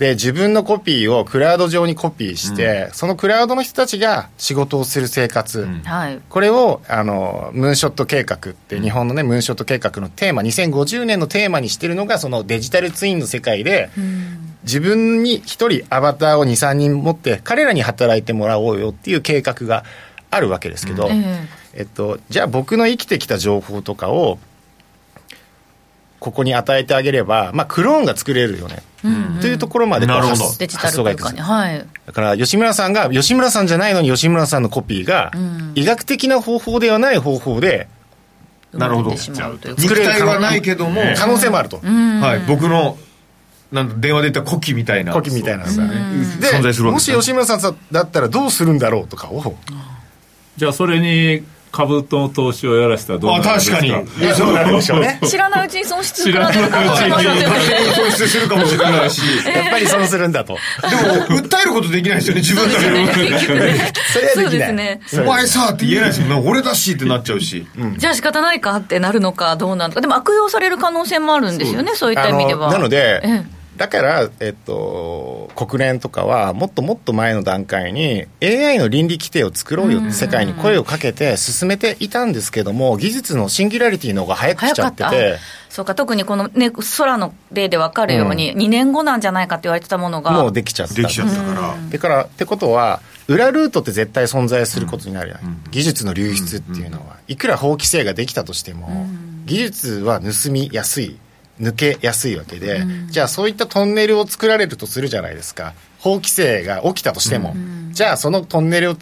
で自分のコピーをクラウド上にコピーして、うん、そのクラウドの人たちが仕事をする生活、うん、これをあのムーンショット計画って日本のねムーンショット計画のテーマ2050年のテーマにしてるのがそのデジタルツインの世界で、うん、自分に一人アバターを23人持って彼らに働いてもらおうよっていう計画があるわけですけど、えっと、じゃあ僕の生きてきた情報とかをここに与えてあげれば、まあ、クローンが作れるよね、うんうん、というところまで発デジタル空間に、はい、だから吉村さんが吉村さんじゃないのに吉村さんのコピーが、医学的な方法ではない方法でなるほど。作れるはないけども可能性もあると、はい、僕のなん電話で言った古希みたいな。古希みたいなのがね。でもし吉村さんだったらどうするんだろうとかを。じゃあそれに株と投資をやらせたらどうなるんですか？確かに。そうなるでしょうね。知らないうちに損失知らないうちに損失するかもしれないし やっぱり損するんだと。でも訴えることできないですよね自分だけ それはできない。ね。お前さって言えないですもん。俺だしってなっちゃうし。じゃあ仕方ないかってなるのかどうなのか。でも悪用される可能性もあるんですよねそういった意味では。なのでだから、えっと、国連とかはもっともっと前の段階に AI の倫理規定を作ろうよって世界に声をかけて進めていたんですけども技術のシンギュラリティの方が早く来ちゃってて。そうか。特にこの、ね、空の例で分かるように、うん、2年後なんじゃないかって言われてたものが。もうできちゃった。できちゃったから、でからってことは裏ルートって絶対存在することになるよね、うん、技術の流出っていうのは、いくら法規制ができたとしても、技術は盗みやすい抜けやすいわけで、うん、じゃあそういったトンネルを作られるとするじゃないですか。法規制が起きたとしても、うん、じゃあそのトンネルを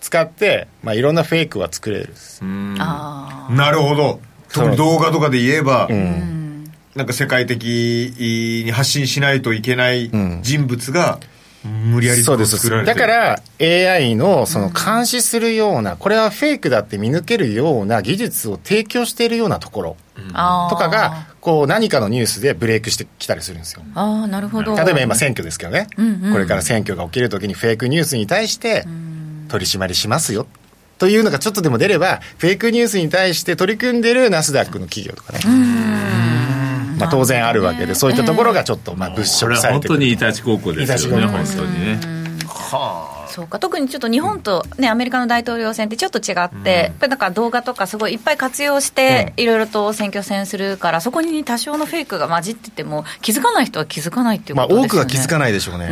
使って、まあ、いろんなフェイクは作れる。なるほど。特に動画とかで言えば、うん、なんか世界的に発信しないといけない人物が、無理やりそうですだから AI のその監視するような、これはフェイクだって見抜けるような技術を提供しているようなところとかがこう何かのニュースでブレイクしてきたりするんですよ。あなるほど。例えば今選挙ですけどね、うんうん、これから選挙が起きるときにフェイクニュースに対して取り締まりしますよ。というのがちょっとでも出ればフェイクニュースに対して取り組んでるナスダックの企業とかねまあ、当然あるわけで、そういったところがちょっとまあ物色されてくる、本当にイタチ高校ですよね本当に。ねはあ。そうか。特にちょっと日本と、ね、アメリカの大統領選ってちょっと違って、うん、だから動画とかすごいいっぱい活用して、いろいろと選挙戦するから、そこに多少のフェイクが混じってても、気づかない人は気づかないっていうことですよね、まあ、多くは気づかないでしょうね、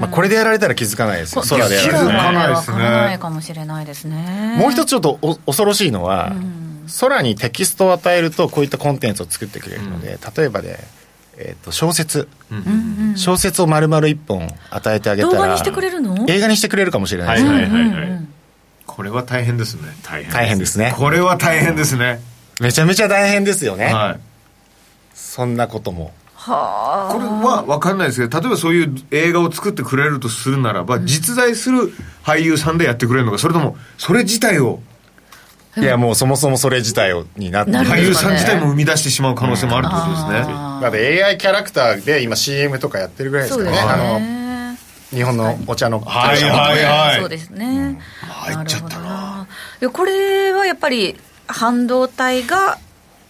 まあ、これでやられたら気づかないですよ、空でやられたら、気づかない。ですね。ないかもしれないですね。もう一つちょっとお恐ろしいのは、空にテキストを与えると、こういったコンテンツを作ってくれるので、例えばで、えー、と小説、うん。うん、小説を丸々一本与えてあげたら動画にしてくれるの？映画にしてくれるかもしれない。ですね、はいはいはい。はい、これは大変ですね。大変大変ですね。これは大変ですね。めちゃめちゃ大変ですよね、はい、そんなことも。はあ。これは分かんないですけど例えばそういう映画を作ってくれるとするならば、うん、実在する俳優さんでやってくれるのかそれともそれ自体をいやもうそもそもそれ自体になって、俳優さん自体も生み出してしまう可能性もあるってことですね、だって AI キャラクターで今 CM とかやってるぐらいですからね。あの日本のお茶のはいはいはい。そうですね、入っちゃったな。これはやっぱり半導体が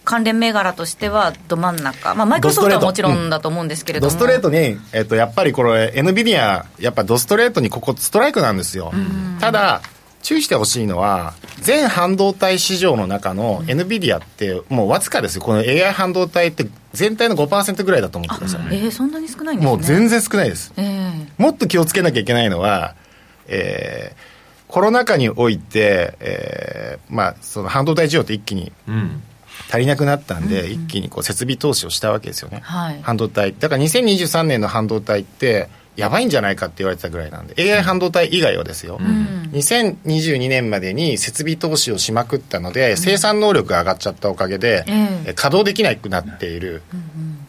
関連銘柄としてはど真ん中、まあ、マイクロソフトはもちろんだと思うんですけれども、ドストレートに、えっと、やっぱりこれ、NVIDIA、やっぱドストレートにここ、ストライクなんですよ。ただ、注意してほしいのは、全半導体市場の中の NVIDIA ってもうわずかですよ。この AI 半導体って全体の5%ぐらいだと思ってください。えー、そんなに少ないんですね。もう全然少ないです。えー、もっと気をつけなきゃいけないのは、えー、コロナ禍において、えー、まあ、その半導体需要って一気に足りなくなったんで、一気にこう設備投資をしたわけですよね、はい、半導体だから2023年の半導体ってやばいんじゃないかって言われてたぐらいなんで AI 半導体以外はですよ、うん、2022年までに設備投資をしまくったので、生産能力が上がっちゃったおかげで、うん、稼働できなくなっている、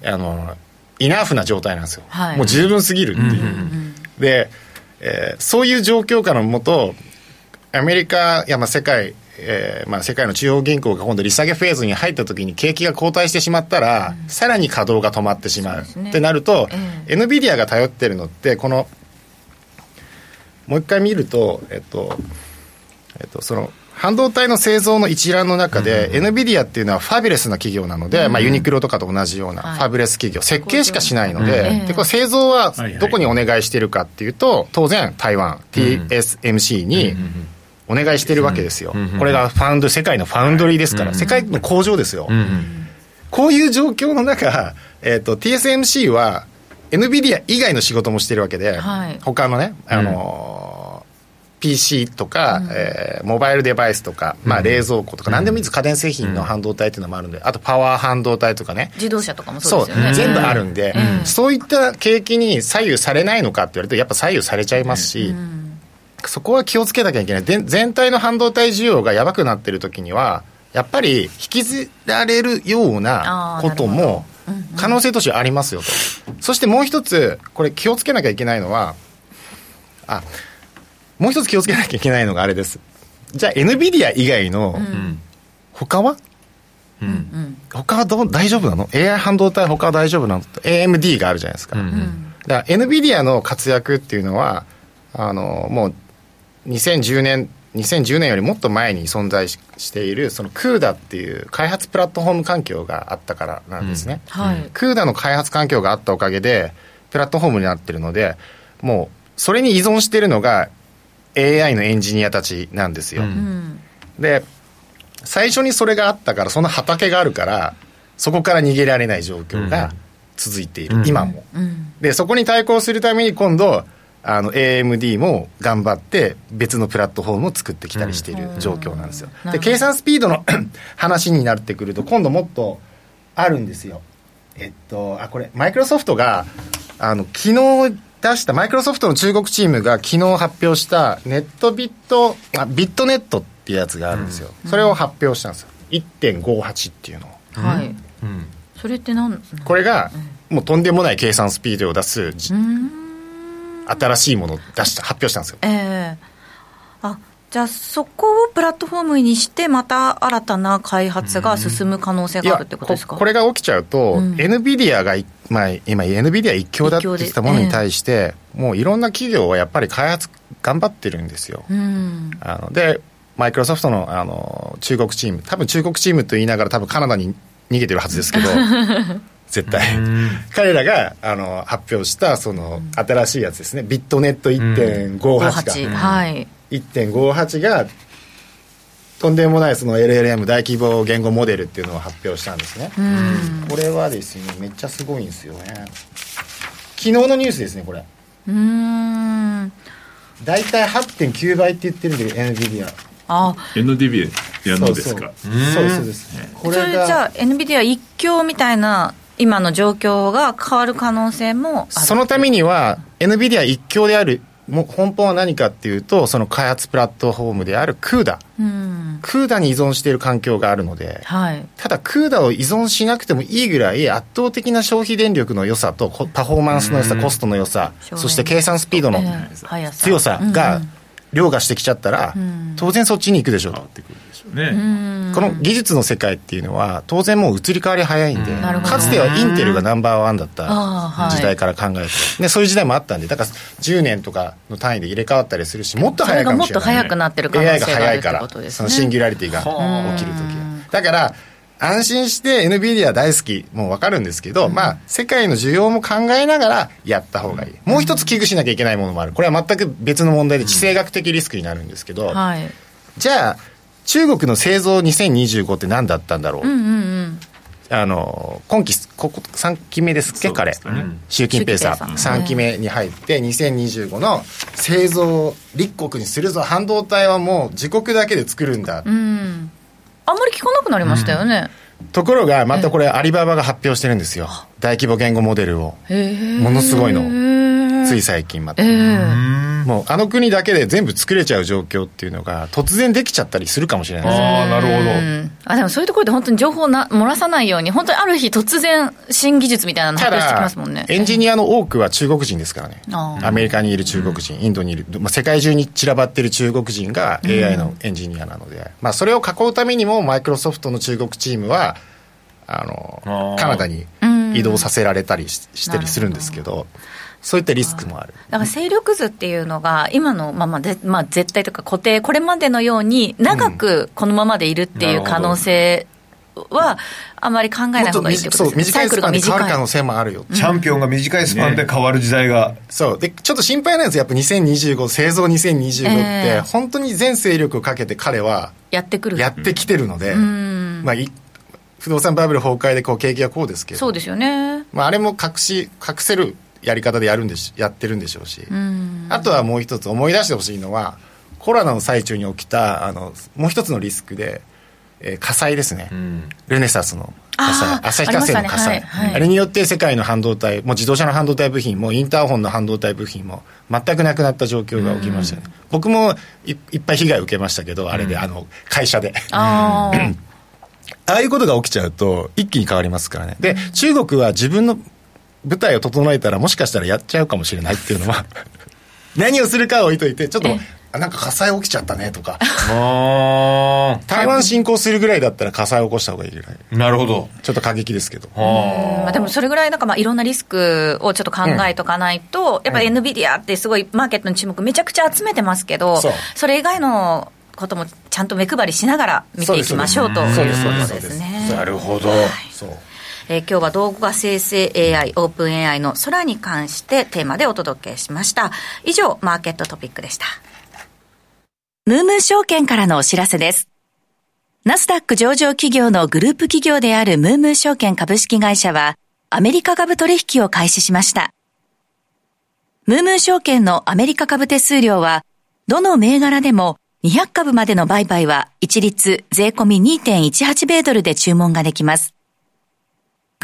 うん、あのイナーフな状態なんですよ、はい、もう十分すぎるっていう、で、えー、そういう状況下のもとアメリカやまあ世界えーまあ、世界の中央銀行が今度利下げフェーズに入った時に景気が後退してしまったら、うん、さらに稼働が止まってしまう、ね、ってなると、えー、NVIDIA が頼ってるのってこのもう一回見るとえっとえっとその半導体の製造の一覧の中で、うん、NVIDIA っていうのはファビュレスな企業なので、うん、まあ、ユニクロとかと同じようなファビュレス企業、はい、設計しかしないのでうん、でこれ製造はどこにお願いしてるかっていうと当然台湾 TSMC にお願いしてるわけですよ、これがファウンド世界のファウンドリーですから、世界の工場ですよ、こういう状況の中、えーと、TSMC は NVIDIA 以外の仕事もしてるわけで、はい、他のね、あのー、PC とか、うん、えー、モバイルデバイスとか、まあ、冷蔵庫とか、うん、何でもいいです。家電製品の半導体っていうのもあるんであとパワー半導体とかね。自動車とかもそうですよね。全部あるんで、うん、そういった景気に左右されないのかって言われるとやっぱ左右されちゃいますし、うんそこは気をつけなきゃいけない。で全体の半導体需要がやばくなってる時には、やっぱり引きずられるようなことも可能性としてありますよと。そしてもう一つ、これ気をつけなきゃいけないのは、あ、もう一つ気をつけなきゃいけないのがあれです。じゃあ NVIDIA 以外の、他は、うん、他はどう大丈夫なの ?AI 半導体他は大丈夫なの ?AMD があるじゃないですか。うん、だから NVIDIA の活躍っていうのは、あの、もう2010年2010年よりもっと前に存在しているそのクーダっていう開発プラットフォーム環境があったからなんですね、うん。はい、クーダの開発環境があったおかげでプラットフォームになってるのでもうそれに依存してるのが AI のエンジニアたちなんですよ、うん、で最初にそれがあったからその畑があるからそこから逃げられない状況が続いている、うん、今も、でそこに対抗するために今度あの AMD も頑張って別のプラットフォームを作ってきたりしている状況なんですよ。で計算スピードの 話になってくると今度もっとあるんですよ。えっとあこれマイクロソフトがあの昨日出したマイクロソフトの中国チームが昨日発表したネットビットあビットネットっていうやつがあるんですよ、うん、それを発表したんですよ。1.58っていうのを。はい、うん、それって何これが、もうとんでもない計算スピードを出す、うん新しいものを出した発表したんですよ。えー、あじゃあそこをプラットフォームにしてまた新たな開発が進む可能性があるってことですか、これが起きちゃうと、うん、NVIDIA が、まあ、今 NVIDIA 一強だって言ったものに対して、えー、もういろんな企業はやっぱり開発頑張ってるんですよ。うん、あのでマイクロソフトのあの中国チーム多分中国チームと言いながら多分カナダに逃げてるはずですけど 絶対。彼らがあの発表したその新しいやつですね。ビットネット1.58が、はい、1.58がとんでもないその LLM 大規模言語モデルっていうのを発表したんですね。これはですねめっちゃすごいんですよね。昨日のニュースですねこれ。うん。大体8.9倍って言ってるんで NVIDIA あ。NVIDIA のですか？そうそう。です。これじゃあ NVIDIA 一強みたいな今の状況が変わる可能性もそのためには NVIDIA 一強であるも根本は何かっていうとその開発プラットフォームである CUDA、うん、CUDA に依存している環境があるので、はい、ただ CUDA を依存しなくてもいいぐらい圧倒的な消費電力の良さとパフォーマンスの良さ、コストの良さそして計算スピードの強さが凌駕してきちゃったら、当然そっちに行くでしょうってくるね、この技術の世界っていうのは当然もう移り変わり早いんで、かつてはインテルがナンバーワンだった時代から考えると、でそういう時代もあったんでだから10年とかの単位で入れ替わったりするしもっと早いかもしれない、もっと早くなってる可能性があるってことです、ね、そのシンギュラリティが起きる時だから安心して NVIDIA 大好き。もう分かるんですけど、うん、まあ世界の需要も考えながらやった方がいい。もう一つ危惧しなきゃいけないものもある。これは全く別の問題で地政学的リスクになるんですけど、うんはい、じゃあ中国の製造2025って何だったんだろう、うんうんうん。あの今期ここ3期目ですっけ、彼、習近平さん、3期目に入って、2025の製造立国にするぞ、半導体はもう自国だけで作るんだ、うん、あんまり聞かなくなりましたよね。うん、ところが、またこれ、アリババが発表してるんですよ。大規模言語モデルを。ものすごいの。つい最近まで。もうあの国だけで全部作れちゃう状況っていうのが突然できちゃったりするかもしれない。ですああなるほど。あでもそういうところで本当に情報な漏らさないように本当にある日突然新技術みたいなの発表してきますもんね。エンジニアの多くは中国人ですからね。アメリカにいる中国人インドにいる、まあ、世界中に散らばってる中国人が AI のエンジニアなので、まあ、それを囲うためにもマイクロソフトの中国チームはあのカナダに移動させられたりししたりするんですけどそういったリスクもある。だから勢力図っていうのが、今のままで、まあ、絶対とか固定、これまでのように、長くこのままでいるっていう可能性は、あまり考えない方がいいってことですね。短いスパンで変わる可能性もあるよ。チャンピオンが短いスパンで変わる時代が。そう。で、ちょっと心配なんですよ。やっぱ2025、製造2025って、本当に全勢力をかけて彼は、やってくる。やってきてるので、まあ、不動産バブル崩壊でこう景気はこうですけど。そうですよね。まあ、あれも隠し、隠せるやり方でやるんでしやってるんでしょうし、あとはもう一つ思い出してほしいのはコロナの最中に起きたあのもう一つのリスクで、えー、火災ですね、ルネサスの火災。旭化成の火災。あ,、ねはいはい、あれによって世界の半導体もう自動車の半導体部品もインターホンの半導体部品も全くなくなった状況が起きましたね、僕もいっぱい被害を受けましたけどあれで、あの会社で。ああいうことが起きちゃうと一気に変わりますからね。で中国は自分の舞台を整えたらもしかしたらやっちゃうかもしれないっていうのは。何をするかは置いといてちょっとなんか火災起きちゃったねとか。台湾侵攻するぐらいだったら火災起こした方がいいぐらい。なるほど。ちょっと過激ですけど。まあ、でもそれぐらいなんかまあいろんなリスクをちょっと考えとかないと、うん、やっぱり NVIDIA ってすごいマーケットの注目めちゃくちゃ集めてますけど、それ以外のこともちゃんと目配りしながら見ていきましょうということですね。なるほど、はい、そうえー、今日は動画生成 AI、オープン AI の空に関してテーマでお届けしました。以上、マーケットトピックでした。ムームー証券からのお知らせです。ナスダック上場企業のグループ企業であるムームー証券株式会社は、アメリカ株取引を開始しました。ムームー証券のアメリカ株手数料は、どの銘柄でも200株までの売買は一律税込み2.18米ドルで注文ができます。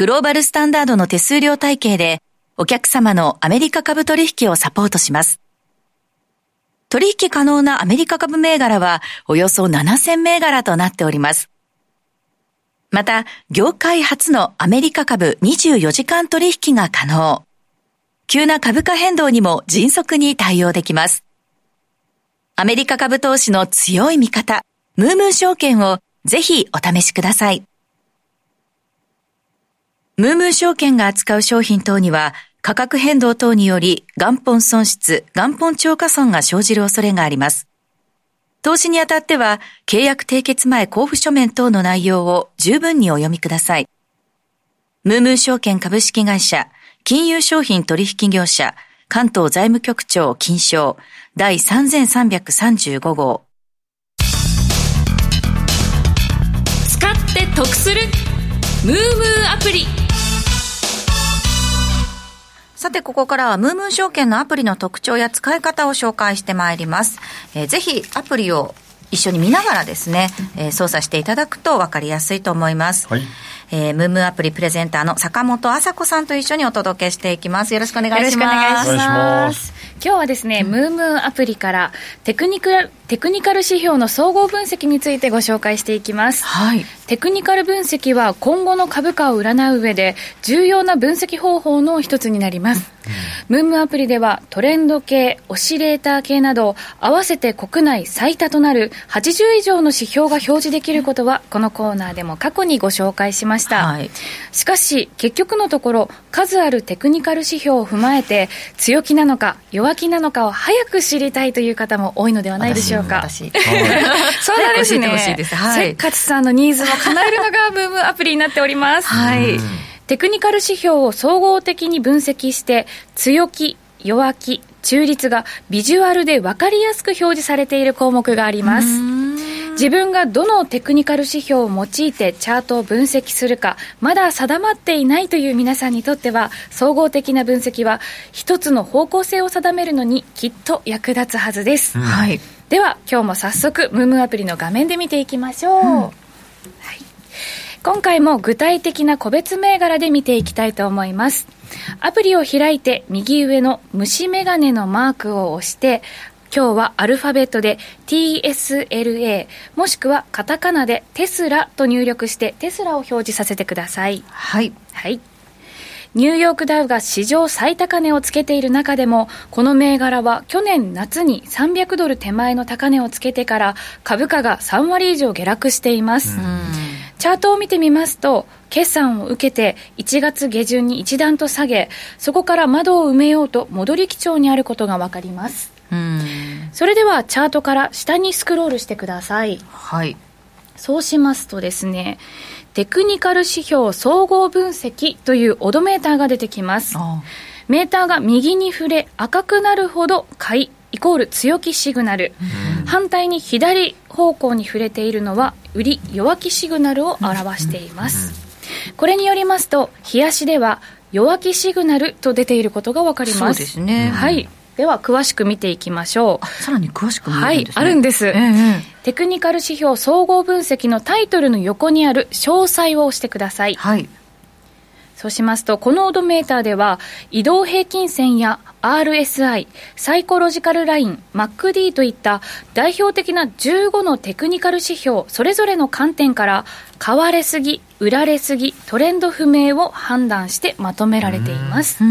グローバルスタンダードの手数料体系で、お客様のアメリカ株取引をサポートします。取引可能なアメリカ株銘柄はおよそ7000銘柄となっております。また、業界初のアメリカ株24時間取引が可能。急な株価変動にも迅速に対応できます。アメリカ株投資の強い味方、ムームー証券をぜひお試しください。ムームー証券が扱う商品等には、価格変動等により元本損失、元本超過損が生じる恐れがあります。投資にあたっては、契約締結前交付書面等の内容を十分にお読みください。ムームー証券株式会社、金融商品取引業者、関東財務局長金賞第3335号。使って得するムームーアプリさて、ここからはムームー証券のアプリの特徴や使い方を紹介してまいります。えー、ぜひアプリを一緒に見ながらですね、えー、操作していただくと分かりやすいと思います。はい。えー、ムームーアプリプレゼンターの坂本麻子さんと一緒にお届けしていきます。よろしくお願いします。よろしくお願いします。今日はですね、うん、ムームーアプリからテクニカル、テクニカル指標の総合分析についてご紹介していきます。はい。テクニカル分析は今後の株価を占う上で重要な分析方法の一つになります。うん、ムームアプリではトレンド系、オシレーター系など合わせて国内最多となる80以上の指標が表示できることはこのコーナーでも過去にご紹介しました。はい、しかし結局のところ数あるテクニカル指標を踏まえて強気なのか弱気なのかを早く知りたいという方も多いのではないでしょうか。そうなんですね。はい、せっかちさんのニーズを叶えるのがブームアプリになっております。はい。テクニカル指標を総合的に分析して強気、弱気、中立がビジュアルで分かりやすく表示されている項目があります。自分がどのテクニカル指標を用いてチャートを分析するか、まだ定まっていないという皆さんにとっては、総合的な分析は、一つの方向性を定めるのにきっと役立つはずです。うん、はい。では、今日も早速、ムームアプリの画面で見ていきましょう。うん今回も具体的な個別銘柄で見ていきたいと思います。アプリを開いて右上の虫眼鏡のマークを押して今日はアルファベットで TSLA もしくはカタカナでテスラと入力してテスラを表示させてください。はい。はい。ニューヨークダウが史上最高値をつけている中でも、この銘柄は去年夏に300ドル手前の高値をつけてから株価が3割以上下落しています。チャートを見てみますと、決算を受けて1月下旬に一段と下げ、そこから窓を埋めようと戻り基調にあることがわかります。それではチャートから下にスクロールしてください。はい。そうしますとですね、テクニカル指標総合分析というオドメーターが出てきます。メーターが右に触れ赤くなるほど買いイコール強気シグナル、反対に左方向に触れているのは売り弱気シグナルを表しています、これによりますと冷やしでは弱気シグナルと出ていることが分かります。そうですね、はいでは詳しく見ていきましょう。さらに詳しく見るんです、ね、はいあるんです、えー、テクニカル指標総合分析のタイトルの横にある詳細を押してください。はい。そうしますと、このオドメーターでは、移動平均線や RSI、サイコロジカルライン、MacD といった代表的な15のテクニカル指標、それぞれの観点から、買われすぎ、売られすぎ、トレンド不明を判断してまとめられています。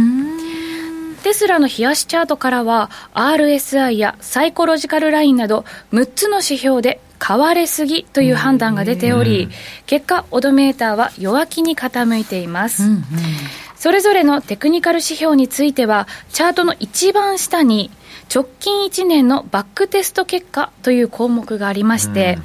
テスラの冷やしチャートからは RSI やサイコロジカルラインなど6つの指標で買われすぎという判断が出ており、結果、オドメーターは弱気に傾いています。それぞれのテクニカル指標については、チャートの一番下に、直近1年のバックテスト結果という項目がありまして、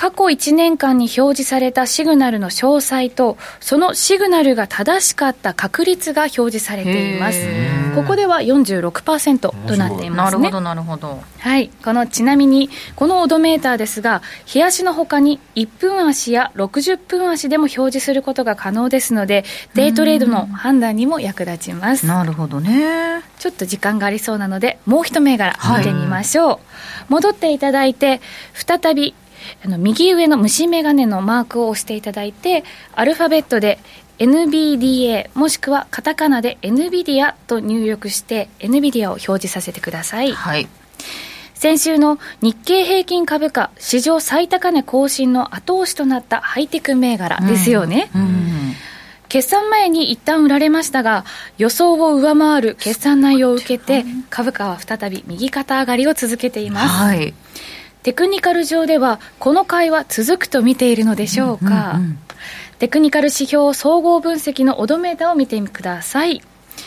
過去1年間に表示されたシグナルの詳細と、そのシグナルが正しかった確率が表示されています。ここでは46%となっていますね。なるほど、なるほど。はい。この、ちなみに、このオドメーターですが、日足の他に1分足や60分足でも表示することが可能ですので、デイトレードの判断にも役立ちます。なるほどね。ちょっと時間がありそうなので、もう一銘柄見てみましょう。はい、戻っていただいて、再びあの右上の虫眼鏡のマークを押していただいて、アルファベットで NBDA もしくはカタカナで NVIDIA と入力して NVIDIA を表示させてください。はい。先週の日経平均株価史上最高値更新の後押しとなったハイテク銘柄ですよね。うんうん決算前に一旦売られましたが、予想を上回る決算内容を受けて、株価は再び右肩上がりを続けています。はい。テクニカル上ではこの会話続くと見ているのでしょうか、うんうんうん、テクニカル指標総合分析のオドメーターを見てください。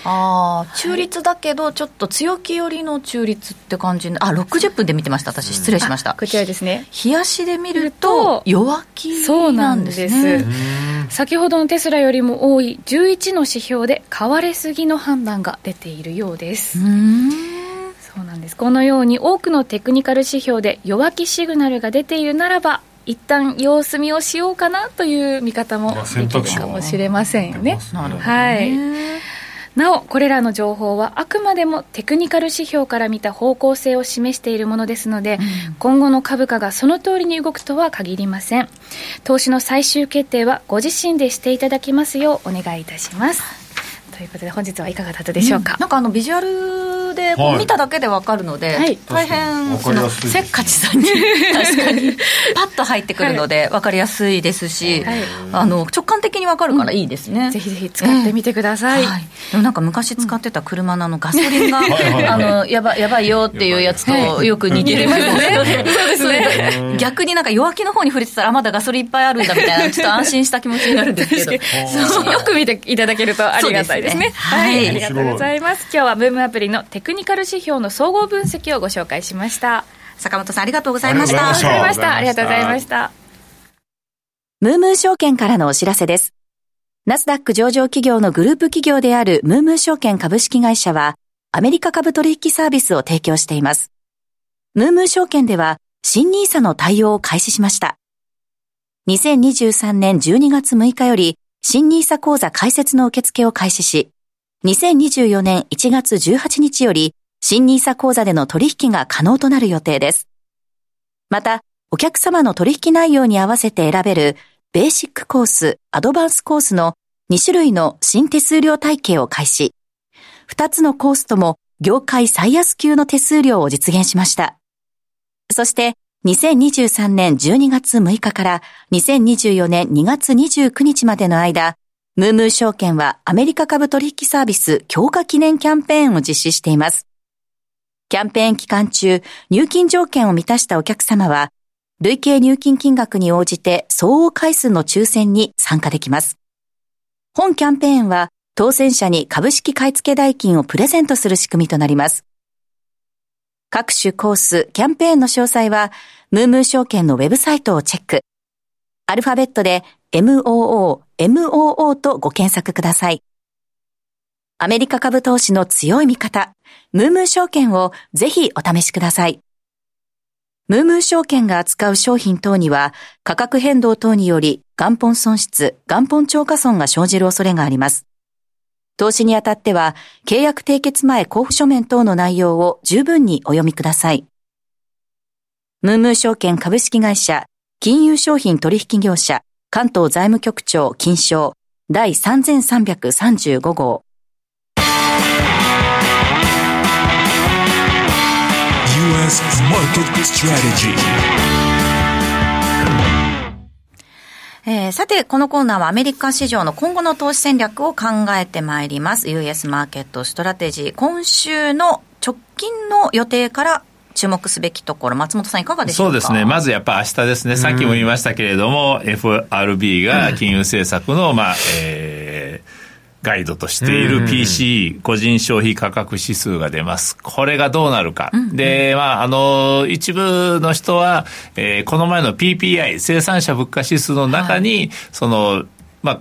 ああ、中立だけど、ちょっと強気寄りの中立って感じあ、60分で見てました、私、失礼しました。こちらですね。冷やしで見ると、弱気なんです先ほどのテスラよりも多い11の指標で、買われすぎの判断が出ているようです。そうなんですこのように多くのテクニカル指標で弱気シグナルが出ているならば一旦様子見をしようかなという見方もできるかもしれませんよね。はい、なお、これらの情報はあくまでもテクニカル指標から見た方向性を示しているものですので、うん、今後の株価がその通りに動くとは限りません。投資の最終決定はご自身でしていただきますようお願いいたします。ということで本日はいかがだったでしょうか、うん、なんかあのビジュアルでこう見ただけで分かるので、はい、大変そのせっかちさんに。確かに。パッと入ってくるので分かりやすいですし、はい、あの直感的に分かるからいいですね、うん、ぜひぜひ使ってみてください、えーはい、でもなんか昔使ってた車のあのガソリンがあのやばやばいよっていうやつとよく似てるますねそうですね。逆になん。か弱気の方に触れてたらまだガソリンいっぱいあるんだみたいなちょっと安心した気持ちになるんですけどよく見ていただけるとありがたいですね。はい、ありがとうございます。今日はブームアプリのテクニカル指標の総合分析をご紹介しました。坂本さんありがとうございました。ありがとうございました。ありがとうございました。ムームー証券からのお知らせです。ナスダック上場企業のグループ企業であるムームー証券株式会社は、アメリカ株取引サービスを提供しています。ムームー証券では、新ニーサの対応を開始しました。2023年12月6日より、新 nisa 講座開設の受付を開始し、2024年1月18日より新 nisa 講座での取引が可能となる予定です。また、お客様の取引内容に合わせて選べるベーシックコース、アドバンスコースの2種類の新手数料体系を開始。2つのコースとも業界最安級の手数料を実現しました。そして2023年12月6日から2024年2月29日までの間、ムームー証券はアメリカ株取引サービス強化記念キャンペーンを実施しています。キャンペーン期間中、入金条件を満たしたお客様は、累計入金金額に応じて相応回数の抽選に参加できます。本キャンペーンは、当選者に株式買付代金をプレゼントする仕組みとなります。各種コース、キャンペーンの詳細は、ムームー証券のウェブサイトをチェック。アルファベットで MOO、MOO とご検索ください。アメリカ株投資の強い味方、ムームー証券をぜひお試しください。ムームー証券が扱う商品等には価格変動等により元本損失、元本超過損が生じる恐れがあります。投資にあたっては契約締結前交付書面等の内容を十分にお読みください。ムームー証券株式会社金融商品取引業者関東財務局長金賞第3335号 US Market Strategy えー、さて、このコーナーはアメリカ市場の今後の投資戦略を考えてまいります。US マーケットストラテジー。今週の直近の予定から注目すべきところ、松本さん、いかがでしょうそうですね、まずやっぱ明日ですね、さっきも言いましたけれども、FRB が金融政策の、まあえー、ガイドとしている PC 個人消費価格指数が出ます。これがどうなるか。で、まあ、あの、一部の人は、えー、この前の PPI、生産者物価指数の中に、はい、その、まあ、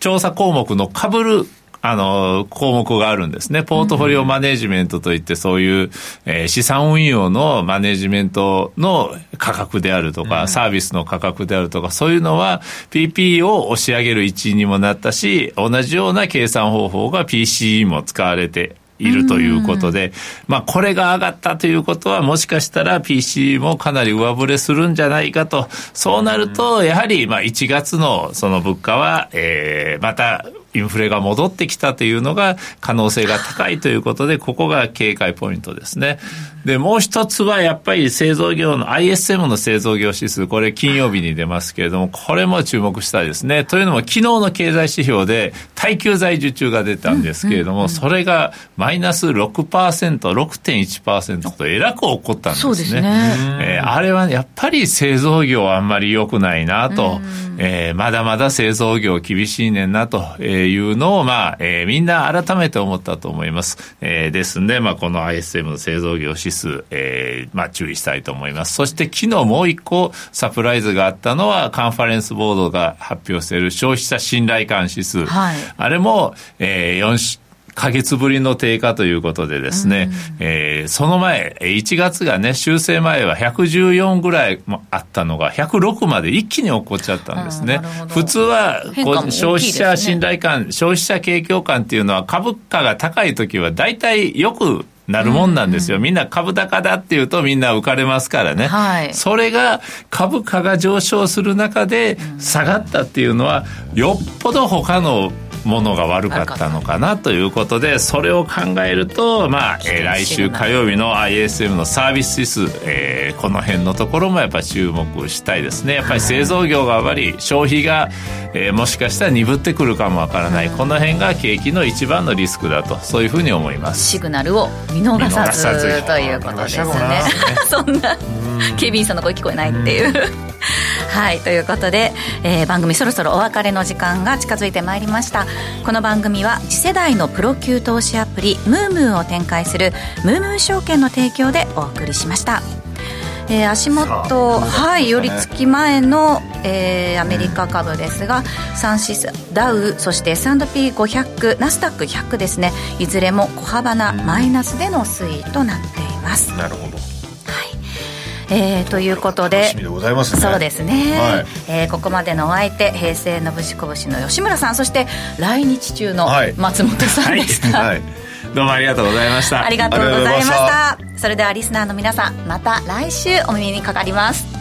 調査項目のかぶるあの、項目があるんですね。ポートフォリオマネジメントといって、そういう、えー、資産運用のマネジメントの価格であるとか、サービスの価格であるとか、そういうのは PP を押し上げる一因にもなったし、同じような計算方法が PC も使われているということで、まあ、これが上がったということは、もしかしたら PC もかなり上振れするんじゃないかと、そうなると、やはり、まあ、1月のその物価は、えー、また、インフレが戻ってきたというのが可能性が高いということで、ここが警戒ポイントですね。で、もう一つはやっぱり製造業の ISM の製造業指数、これ金曜日に出ますけれども、これも注目したいですね。というのも昨日の経済指標で耐久財受注が出たんですけれども、それがマイナス6%、6.1%とえらく起こったんですね。そうですね。えー、あれはやっぱり製造業はあんまり良くないなと、えー、まだまだ製造業厳しいねんなというのを、まあ、えー、みんな改めて思ったと思います。えー、ですんで、まあ、この ISM の製造業指数、えー、まあ、注意したいと思います。そして昨日もう一個サプライズがあったのは、カンファレンスボードが発表している消費者信頼感指数。はい、あれも、えー、4か月ぶりの低下ということでですね、うん、えー、その前、1月がね、修正前は114ぐらいあったのが、106まで一気に起こっちゃったんですね。普通は消費者信頼感、消費者景況感っていうのは株価が高い時は大体よくなるもんなんですよ。みんな株高だっていうとみんな浮かれますからね。はい、それが株価が上昇する中で下がったっていうのは、よっぽど他のものが悪かったのかなということでそれを考えると、まあえー、来週火曜日の ISM のサービス指数、えー、この辺のところもやっぱり注目したいですね。やっぱり製造業が悪い消費が、えー、もしかしたら鈍ってくるかもわからない、この辺が景気の一番のリスクだとそういうふうに思います。シグナルを見逃さずということですね。そんな警備員さんの声聞こえないっていう。はいということで、えー、番組そろそろお別れの時間が近づいてまいりましたこの番組は次世代のプロ級投資アプリムームーを展開するムームー証券の提供でお送りしましたえー、足元、はい、寄り付き前の、えー、アメリカ株ですが、サンシス、ダウ、そして S&P500、ナスダック100ですね、いずれも小幅なマイナスでの推移となっています。なるほど。えー、ということででございます、ね、そうですね、はい、えー、ここまでのお相手平成のぶしこぶしの吉村さんそして来日中の松本さんでした、はい。はい。どうもありがとうございました。ありがとうございました。それではリスナーの皆さんまた来週お耳にかかります